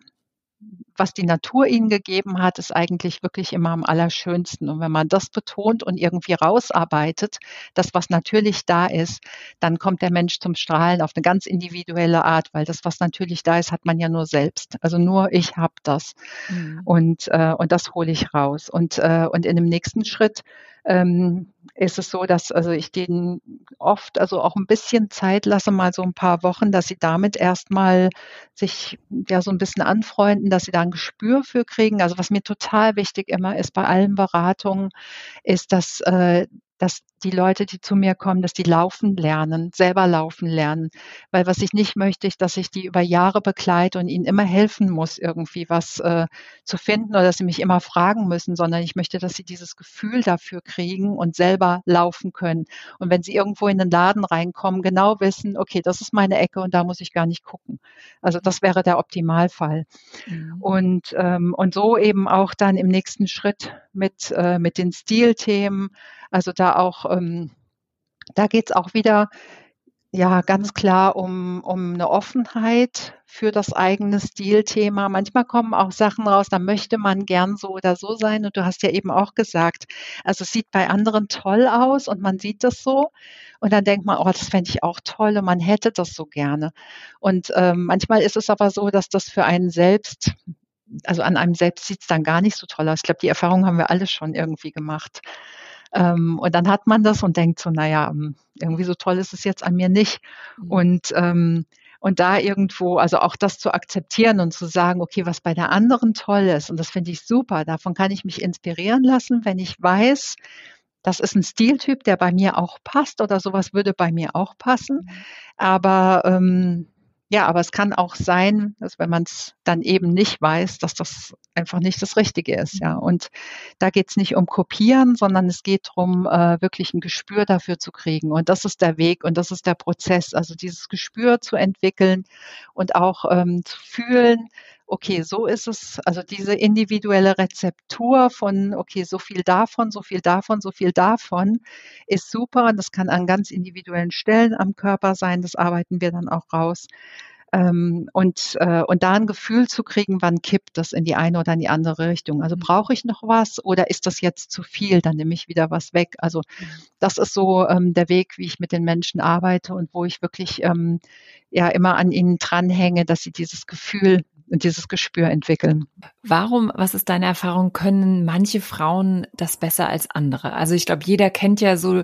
Was die Natur ihnen gegeben hat, ist eigentlich wirklich immer am allerschönsten. Und wenn man das betont und irgendwie rausarbeitet, das, was natürlich da ist, dann kommt der Mensch zum Strahlen auf eine ganz individuelle Art, weil das, was natürlich da ist, hat man ja nur selbst. Also nur ich habe das. Mhm. Und, äh, und das hole ich raus. Und, äh, und in dem nächsten Schritt ähm, ist es so, dass also ich denen oft also auch ein bisschen Zeit lasse, mal so ein paar Wochen, dass sie damit erstmal sich ja so ein bisschen anfreunden, dass sie da ein Gespür für kriegen. Also was mir total wichtig immer ist bei allen Beratungen, ist, dass äh, dass die Leute, die zu mir kommen, dass die laufen lernen, selber laufen lernen. Weil was ich nicht möchte, ist, dass ich die über Jahre begleite und ihnen immer helfen muss, irgendwie was äh, zu finden oder dass sie mich immer fragen müssen, sondern ich möchte, dass sie dieses Gefühl dafür kriegen und selber laufen können. Und wenn sie irgendwo in den Laden reinkommen, genau wissen, okay, das ist meine Ecke und da muss ich gar nicht gucken. Also das wäre der Optimalfall. Mhm. Und, ähm, und so eben auch dann im nächsten Schritt mit, äh, mit den Stilthemen, also da auch, ähm, da geht es auch wieder ja ganz klar um, um eine Offenheit für das eigene Stilthema. Manchmal kommen auch Sachen raus, da möchte man gern so oder so sein. Und du hast ja eben auch gesagt, also es sieht bei anderen toll aus und man sieht das so. Und dann denkt man, oh, das fände ich auch toll und man hätte das so gerne. Und ähm, manchmal ist es aber so, dass das für einen selbst also an einem selbst sieht es dann gar nicht so toll aus. Ich glaube, die Erfahrung haben wir alle schon irgendwie gemacht. Ähm, und dann hat man das und denkt so, naja, hm, irgendwie so toll ist es jetzt an mir nicht. Mhm. Und, ähm, und da irgendwo, also auch das zu akzeptieren und zu sagen, okay, was bei der anderen toll ist, und das finde ich super, davon kann ich mich inspirieren lassen, wenn ich weiß, das ist ein Stiltyp, der bei mir auch passt oder sowas würde bei mir auch passen. Mhm. Aber ähm, ja, aber es kann auch sein, dass wenn man es dann eben nicht weiß, dass das einfach nicht das Richtige ist. Ja, und da geht es nicht um Kopieren, sondern es geht darum, äh, wirklich ein Gespür dafür zu kriegen. Und das ist der Weg und das ist der Prozess. Also dieses Gespür zu entwickeln und auch ähm, zu fühlen, okay, so ist es, also diese individuelle Rezeptur von, okay, so viel davon, so viel davon, so viel davon ist super. Und das kann an ganz individuellen Stellen am Körper sein. Das arbeiten wir dann auch raus. Ähm, und, äh, und da ein Gefühl zu kriegen, wann kippt das in die eine oder in die andere Richtung. Also mhm. brauche ich noch was oder ist das jetzt zu viel? Dann nehme ich wieder was weg. Also mhm. das ist so ähm, der Weg, wie ich mit den Menschen arbeite und wo ich wirklich ähm, ja immer an ihnen dranhänge, dass sie dieses Gefühl dieses Gespür entwickeln. Warum, was ist deine Erfahrung, können manche Frauen das besser als andere? Also ich glaube, jeder kennt ja so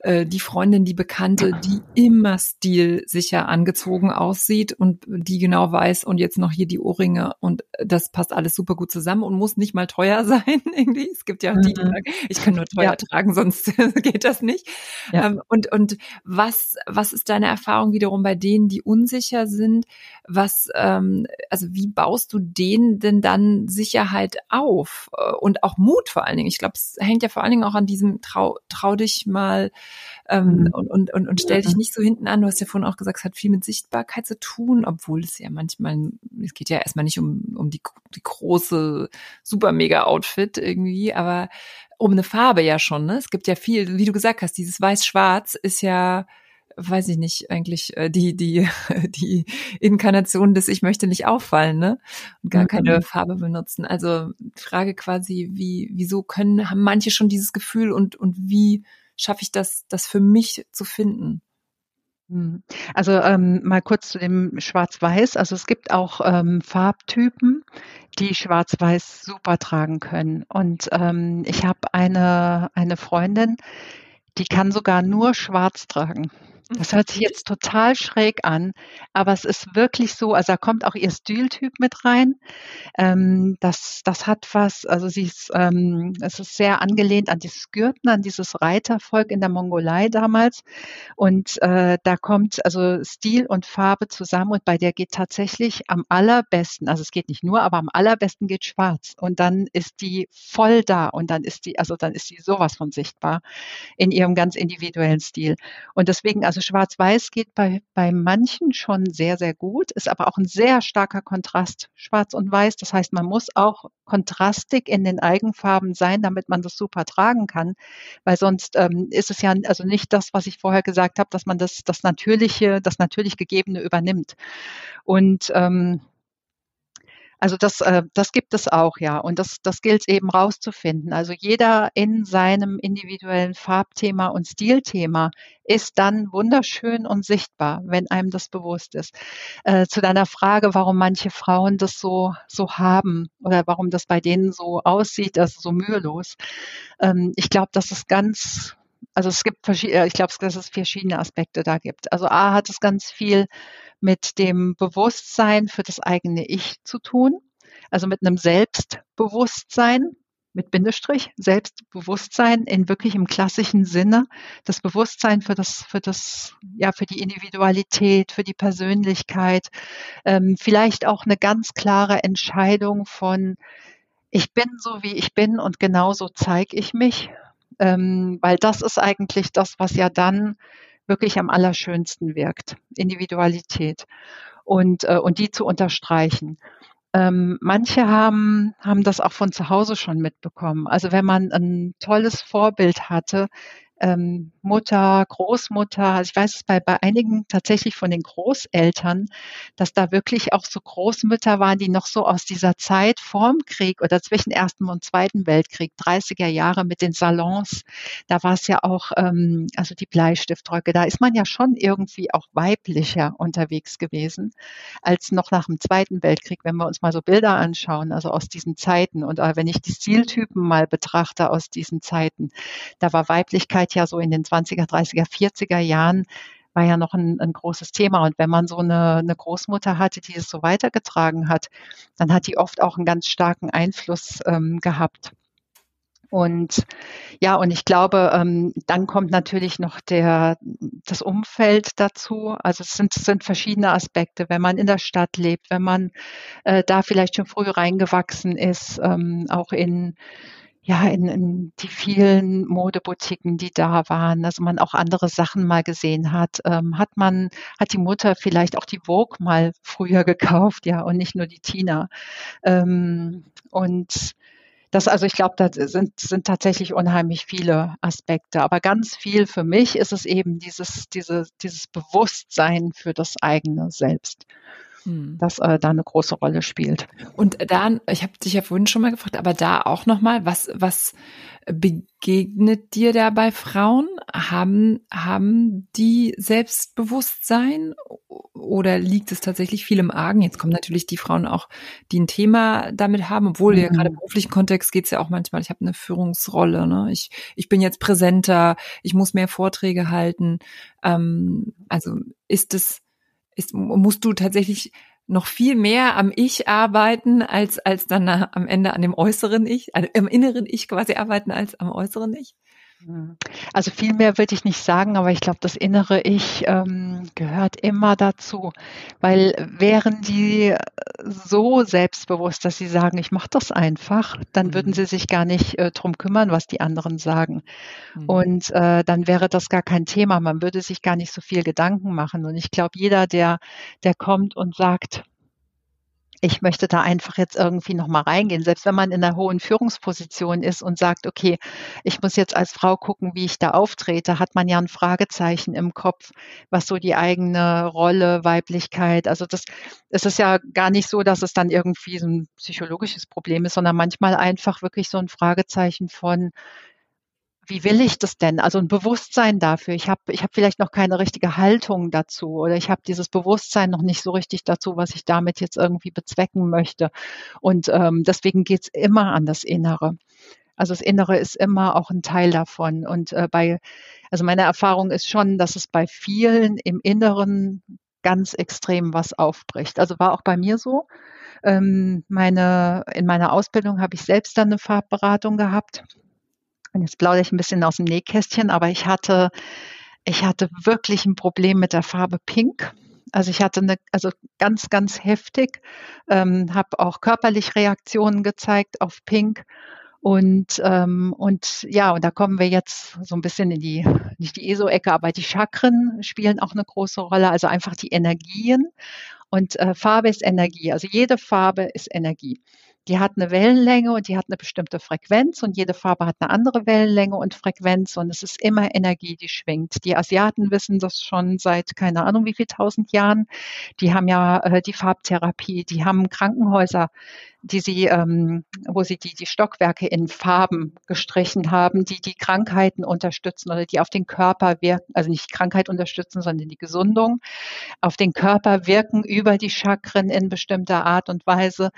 äh, die Freundin, die Bekannte, die immer stilsicher angezogen aussieht und die genau weiß und jetzt noch hier die Ohrringe und das passt alles super gut zusammen und muss nicht mal teuer sein irgendwie. Es gibt ja auch die, die mhm. sagen, ich kann nur teuer ja. tragen, sonst geht das nicht. Ja. Ähm, und und was was ist deine Erfahrung wiederum bei denen, die unsicher sind? Was ähm, also wie wie baust du denen denn dann Sicherheit auf äh, und auch Mut vor allen Dingen? Ich glaube, es hängt ja vor allen Dingen auch an diesem trau, trau dich mal ähm, mhm. und, und, und, und stell dich nicht so hinten an. Du hast ja vorhin auch gesagt, es hat viel mit Sichtbarkeit zu tun, obwohl es ja manchmal, es geht ja erstmal nicht um, um die, die große, super mega Outfit irgendwie, aber um eine Farbe ja schon. Ne? Es gibt ja viel, wie du gesagt hast, dieses Weiß-Schwarz ist ja weiß ich nicht, eigentlich äh, die, die, die Inkarnation des Ich möchte nicht auffallen, ne? Und gar keine mhm. Farbe benutzen. Also Frage quasi, wie, wieso können, haben manche schon dieses Gefühl und, und wie schaffe ich das, das für mich zu finden? Hm. Also ähm, mal kurz zu dem Schwarz-Weiß. Also es gibt auch ähm, Farbtypen, die Schwarz-Weiß super tragen können. Und ähm, ich habe eine, eine Freundin, die kann sogar nur Schwarz tragen. Das hört sich jetzt total schräg an, aber es ist wirklich so, also da kommt auch ihr Stiltyp mit rein. Ähm, das, das hat was, also sie ist, ähm, es ist sehr angelehnt an die Skürten, an dieses Reitervolk in der Mongolei damals. Und äh, da kommt also Stil und Farbe zusammen und bei der geht tatsächlich am allerbesten, also es geht nicht nur, aber am allerbesten geht schwarz. Und dann ist die voll da und dann ist die, also dann ist sie sowas von sichtbar in ihrem ganz individuellen Stil. Und deswegen, also Schwarz-Weiß geht bei, bei manchen schon sehr, sehr gut, ist aber auch ein sehr starker Kontrast, Schwarz und Weiß. Das heißt, man muss auch kontrastig in den Eigenfarben sein, damit man das super tragen kann, weil sonst ähm, ist es ja also nicht das, was ich vorher gesagt habe, dass man das, das Natürliche, das natürlich Gegebene übernimmt. Und ähm, also das, äh, das gibt es auch, ja. Und das, das gilt eben rauszufinden. Also jeder in seinem individuellen Farbthema und Stilthema ist dann wunderschön und sichtbar, wenn einem das bewusst ist. Äh, zu deiner Frage, warum manche Frauen das so, so haben oder warum das bei denen so aussieht, also so mühelos. Ähm, ich glaube, das ist ganz also es gibt verschiedene, ich glaube, dass es verschiedene Aspekte da gibt. Also A hat es ganz viel mit dem Bewusstsein für das eigene Ich zu tun, also mit einem Selbstbewusstsein, mit Bindestrich, Selbstbewusstsein in wirklich im klassischen Sinne, das Bewusstsein für das, für das, ja, für die Individualität, für die Persönlichkeit, ähm, vielleicht auch eine ganz klare Entscheidung von, ich bin so, wie ich bin und genauso zeige ich mich, ähm, weil das ist eigentlich das, was ja dann wirklich am allerschönsten wirkt. Individualität und, äh, und die zu unterstreichen. Ähm, manche haben, haben das auch von zu Hause schon mitbekommen. Also wenn man ein tolles Vorbild hatte, ähm, Mutter, Großmutter, also ich weiß es bei, bei einigen tatsächlich von den Großeltern, dass da wirklich auch so Großmütter waren, die noch so aus dieser Zeit vorm Krieg oder zwischen Ersten und Zweiten Weltkrieg, 30er Jahre mit den Salons, da war es ja auch, ähm, also die Bleistiftröcke, da ist man ja schon irgendwie auch weiblicher unterwegs gewesen als noch nach dem Zweiten Weltkrieg, wenn wir uns mal so Bilder anschauen, also aus diesen Zeiten. Und äh, wenn ich die Stiltypen mal betrachte aus diesen Zeiten, da war Weiblichkeit ja so in den 20er, 30er, 40er Jahren war ja noch ein, ein, großes Thema. Und wenn man so eine, eine Großmutter hatte, die es so weitergetragen hat, dann hat die oft auch einen ganz starken Einfluss ähm, gehabt. Und ja, und ich glaube, ähm, dann kommt natürlich noch der, das Umfeld dazu. Also es sind, es sind verschiedene Aspekte. Wenn man in der Stadt lebt, wenn man äh, da vielleicht schon früh reingewachsen ist, ähm, auch in ja, in, in die vielen Modeboutiquen, die da waren, also man auch andere Sachen mal gesehen hat, ähm, hat man, hat die Mutter vielleicht auch die Vogue mal früher gekauft, ja, und nicht nur die Tina. Ähm, und das, also ich glaube, da sind, sind tatsächlich unheimlich viele Aspekte. Aber ganz viel für mich ist es eben dieses, diese, dieses Bewusstsein für das eigene Selbst hm. das äh, da eine große Rolle spielt. Und da, ich habe dich ja vorhin schon mal gefragt, aber da auch nochmal, was, was begegnet dir da bei Frauen? Haben, haben die Selbstbewusstsein oder liegt es tatsächlich viel im Argen? Jetzt kommen natürlich die Frauen auch, die ein Thema damit haben, obwohl mhm. ja gerade im beruflichen Kontext geht es ja auch manchmal, ich habe eine Führungsrolle, ne? ich, ich bin jetzt präsenter, ich muss mehr Vorträge halten. Ähm, also ist es ist, musst du tatsächlich noch viel mehr am Ich arbeiten, als, als dann am Ende an dem äußeren Ich, also am inneren Ich quasi arbeiten, als am äußeren Ich? Also viel mehr würde ich nicht sagen, aber ich glaube, das innere Ich ähm, gehört immer dazu, weil wären die so selbstbewusst, dass sie sagen, ich mache das einfach, dann mhm. würden sie sich gar nicht äh, drum kümmern, was die anderen sagen. Mhm. Und äh, dann wäre das gar kein Thema. Man würde sich gar nicht so viel Gedanken machen. Und ich glaube, jeder, der, der kommt und sagt, ich möchte da einfach jetzt irgendwie nochmal reingehen. Selbst wenn man in einer hohen Führungsposition ist und sagt, okay, ich muss jetzt als Frau gucken, wie ich da auftrete, hat man ja ein Fragezeichen im Kopf, was so die eigene Rolle, Weiblichkeit, also das, es ist ja gar nicht so, dass es dann irgendwie so ein psychologisches Problem ist, sondern manchmal einfach wirklich so ein Fragezeichen von, wie will ich das denn? Also ein Bewusstsein dafür. Ich habe ich hab vielleicht noch keine richtige Haltung dazu oder ich habe dieses Bewusstsein noch nicht so richtig dazu, was ich damit jetzt irgendwie bezwecken möchte. Und ähm, deswegen geht's immer an das Innere. Also das Innere ist immer auch ein Teil davon. Und äh, bei, also meine Erfahrung ist schon, dass es bei vielen im Inneren ganz extrem was aufbricht. Also war auch bei mir so. Ähm, meine, in meiner Ausbildung habe ich selbst dann eine Farbberatung gehabt. Und jetzt plaudere ich ein bisschen aus dem Nähkästchen, aber ich hatte, ich hatte wirklich ein Problem mit der Farbe Pink. Also ich hatte eine, also ganz, ganz heftig, ähm, habe auch körperlich Reaktionen gezeigt auf Pink und, ähm, und ja, und da kommen wir jetzt so ein bisschen in die, nicht die ESO-Ecke, aber die Chakren spielen auch eine große Rolle, also einfach die Energien. Und äh, Farbe ist Energie, also jede Farbe ist Energie die hat eine Wellenlänge und die hat eine bestimmte Frequenz und jede Farbe hat eine andere Wellenlänge und Frequenz und es ist immer Energie, die schwingt. Die Asiaten wissen das schon seit keine Ahnung wie viel tausend Jahren. Die haben ja äh, die Farbtherapie, die haben Krankenhäuser, die sie, ähm, wo sie die, die Stockwerke in Farben gestrichen haben, die die Krankheiten unterstützen oder die auf den Körper wirken, also nicht Krankheit unterstützen, sondern die Gesundung, auf den Körper wirken über die Chakren in bestimmter Art und Weise.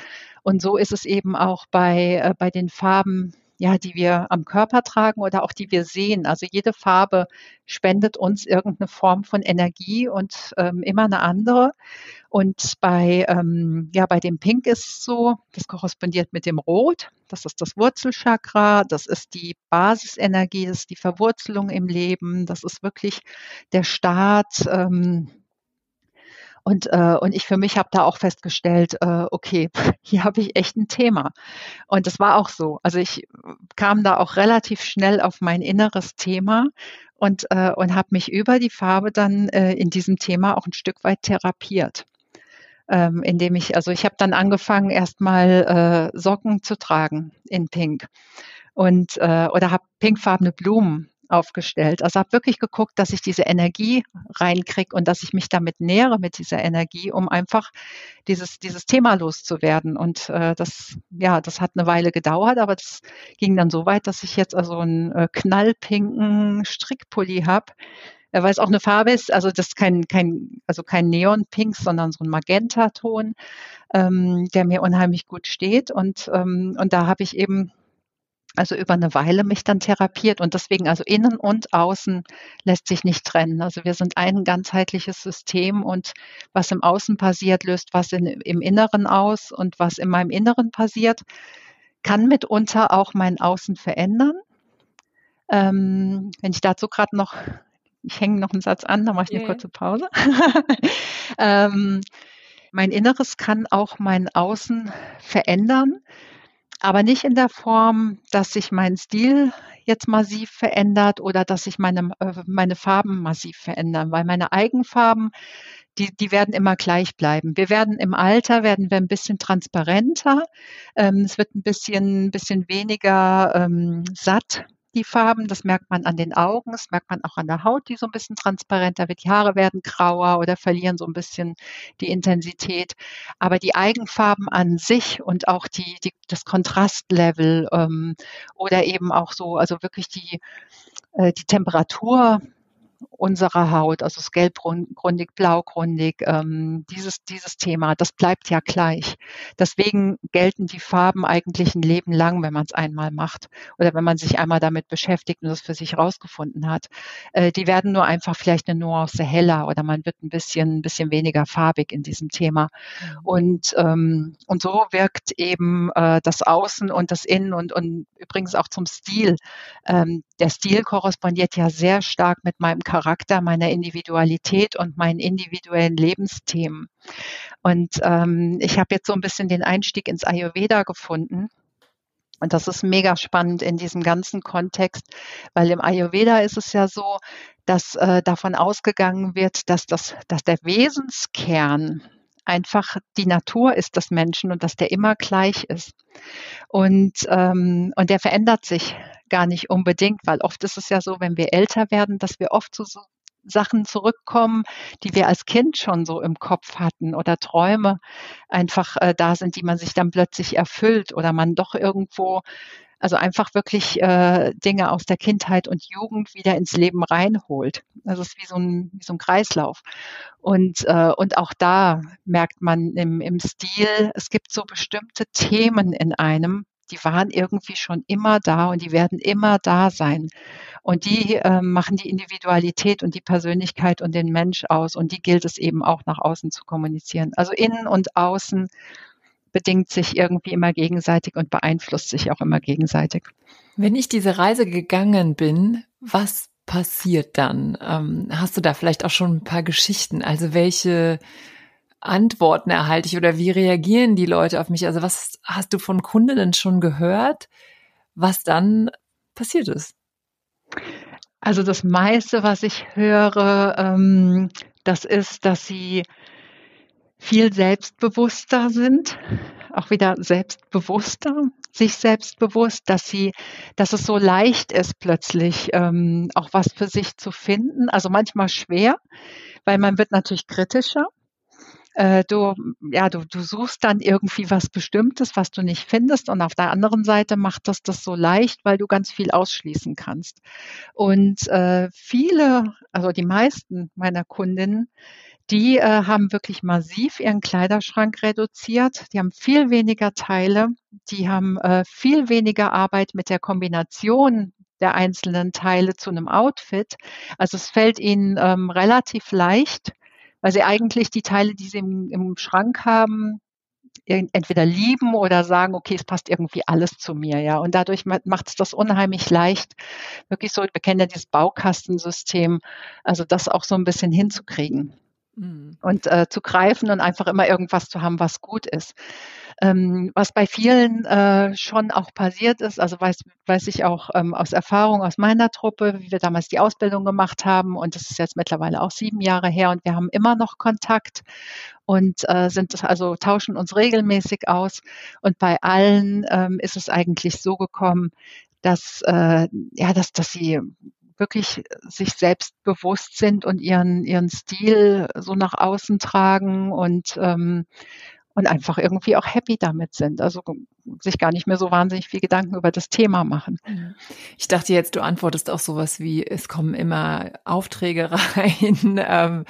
Und so ist es eben auch bei, äh, bei den Farben, ja, die wir am Körper tragen oder auch die wir sehen. Also jede Farbe spendet uns irgendeine Form von Energie und ähm, immer eine andere. Und bei, ähm, ja, bei dem Pink ist es so, das korrespondiert mit dem Rot. Das ist das Wurzelchakra, das ist die Basisenergie, das ist die Verwurzelung im Leben, das ist wirklich der Start. Ähm, und, äh, und ich für mich habe da auch festgestellt, äh, okay, hier habe ich echt ein Thema. Und das war auch so. Also ich kam da auch relativ schnell auf mein inneres Thema und, äh, und habe mich über die Farbe dann äh, in diesem Thema auch ein Stück weit therapiert. Ähm, indem ich, also ich habe dann angefangen, erstmal äh, Socken zu tragen in Pink und äh, oder habe pinkfarbene Blumen aufgestellt. Also habe wirklich geguckt, dass ich diese Energie reinkriege und dass ich mich damit nähere mit dieser Energie, um einfach dieses, dieses Thema loszuwerden. Und äh, das, ja, das hat eine Weile gedauert, aber das ging dann so weit, dass ich jetzt also einen äh, knallpinken Strickpulli habe, weil es auch eine Farbe ist, also das ist kein, kein, also kein Neonpink, sondern so ein Magentaton, ähm, der mir unheimlich gut steht. Und, ähm, und da habe ich eben also über eine Weile mich dann therapiert und deswegen also innen und außen lässt sich nicht trennen. Also wir sind ein ganzheitliches System und was im Außen passiert, löst was in, im Inneren aus und was in meinem Inneren passiert, kann mitunter auch mein Außen verändern. Ähm, wenn ich dazu gerade noch, ich hänge noch einen Satz an, dann mache ich eine yeah. kurze Pause. ähm, mein Inneres kann auch mein Außen verändern aber nicht in der Form, dass sich mein Stil jetzt massiv verändert oder dass sich meine, äh, meine Farben massiv verändern, weil meine Eigenfarben, die, die werden immer gleich bleiben. Wir werden im Alter, werden wir ein bisschen transparenter, ähm, es wird ein bisschen, ein bisschen weniger ähm, satt, die Farben. Das merkt man an den Augen, das merkt man auch an der Haut, die so ein bisschen transparenter wird. Die Haare werden grauer oder verlieren so ein bisschen die Intensität. Aber die Eigenfarben an sich und auch die, die das Kontrastlevel ähm, oder eben auch so, also wirklich die, äh, die Temperatur unserer Haut, also das gelbgründig, blaugründig, ähm, dieses, dieses Thema, das bleibt ja gleich. Deswegen gelten die Farben eigentlich ein Leben lang, wenn man es einmal macht oder wenn man sich einmal damit beschäftigt und das für sich rausgefunden hat. Äh, die werden nur einfach vielleicht eine Nuance heller oder man wird ein bisschen, ein bisschen weniger farbig in diesem Thema. Mhm. Und, ähm, und so wirkt eben äh, das Außen und das Innen und, und übrigens auch zum Stil. Ähm, der Stil korrespondiert ja sehr stark mit meinem Charakter Charakter, meiner Individualität und meinen individuellen Lebensthemen. Und ähm, ich habe jetzt so ein bisschen den Einstieg ins Ayurveda gefunden. Und das ist mega spannend in diesem ganzen Kontext, weil im Ayurveda ist es ja so, dass äh, davon ausgegangen wird, dass, das, dass der Wesenskern einfach die Natur ist des Menschen und dass der immer gleich ist. Und, ähm, und der verändert sich gar nicht unbedingt, weil oft ist es ja so, wenn wir älter werden, dass wir oft zu so Sachen zurückkommen, die wir als Kind schon so im Kopf hatten oder Träume einfach äh, da sind, die man sich dann plötzlich erfüllt oder man doch irgendwo Also einfach wirklich äh, Dinge aus der Kindheit und Jugend wieder ins Leben reinholt. Also es ist wie so ein, wie so ein Kreislauf. Und, äh, und auch da merkt man im, im Stil, es gibt so bestimmte Themen in einem, die waren irgendwie schon immer da und die werden immer da sein. Und die äh, machen die Individualität und die Persönlichkeit und den Mensch aus. Und die gilt es eben auch nach außen zu kommunizieren. Also innen und außen bedingt sich irgendwie immer gegenseitig und beeinflusst sich auch immer gegenseitig. Wenn ich diese Reise gegangen bin, was passiert dann? Ähm, hast du da vielleicht auch schon ein paar Geschichten? Also welche Antworten erhalte ich oder wie reagieren die Leute auf mich? Also was hast du von Kundinnen schon gehört, was dann passiert ist? Also das meiste, was ich höre, ähm, das ist, dass sie viel selbstbewusster sind, auch wieder selbstbewusster, sich selbstbewusst, dass sie, dass es so leicht ist, plötzlich ähm, auch was für sich zu finden. Also manchmal schwer, weil man wird natürlich kritischer äh, du, ja, du, du suchst dann irgendwie was Bestimmtes, was du nicht findest. Und auf der anderen Seite macht das das so leicht, weil du ganz viel ausschließen kannst. Und äh, viele, also die meisten meiner Kundinnen, die äh, haben wirklich massiv ihren Kleiderschrank reduziert. Die haben viel weniger Teile. Die haben äh, viel weniger Arbeit mit der Kombination der einzelnen Teile zu einem Outfit. Also es fällt ihnen ähm, relativ leicht, weil sie eigentlich die Teile, die sie im, im Schrank haben, entweder lieben oder sagen, okay, es passt irgendwie alles zu mir, ja. Und dadurch macht es das unheimlich leicht, wirklich so, wir kennen ja dieses Baukastensystem, also das auch so ein bisschen hinzukriegen mhm. und äh, zu greifen und einfach immer irgendwas zu haben, was gut ist. Ähm, was bei vielen äh, schon auch passiert ist, also weiß, weiß ich auch ähm, aus Erfahrung aus meiner Truppe, wie wir damals die Ausbildung gemacht haben und das ist jetzt mittlerweile auch sieben Jahre her und wir haben immer noch Kontakt und äh, sind also tauschen uns regelmäßig aus und bei allen ähm, ist es eigentlich so gekommen, dass äh, ja, dass dass sie wirklich sich selbst bewusst sind und ihren ihren Stil so nach außen tragen und ähm, und einfach irgendwie auch happy damit sind. Also sich gar nicht mehr so wahnsinnig viel Gedanken über das Thema machen. Ich dachte jetzt, du antwortest auch sowas wie, es kommen immer Aufträge rein, ähm,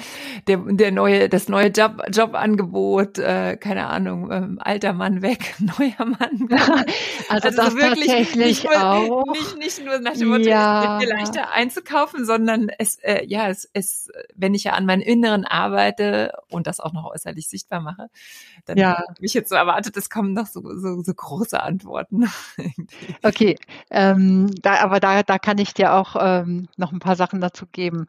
der, der neue, das neue Job, Jobangebot, äh, keine Ahnung, ähm, alter Mann weg, neuer Mann. also, also das wirklich tatsächlich nicht, auch. Nicht, nicht nur nach dem Motto, ja. es wird mir leichter einzukaufen, sondern es, äh, ja, es, es, wenn ich ja an meinem Inneren arbeite und das auch noch äußerlich sichtbar mache, dann ja. habe ich jetzt so erwartet, es kommen noch so, so, so große Antworten. okay, ähm, da, aber da, da kann ich dir auch ähm, noch ein paar Sachen dazu geben.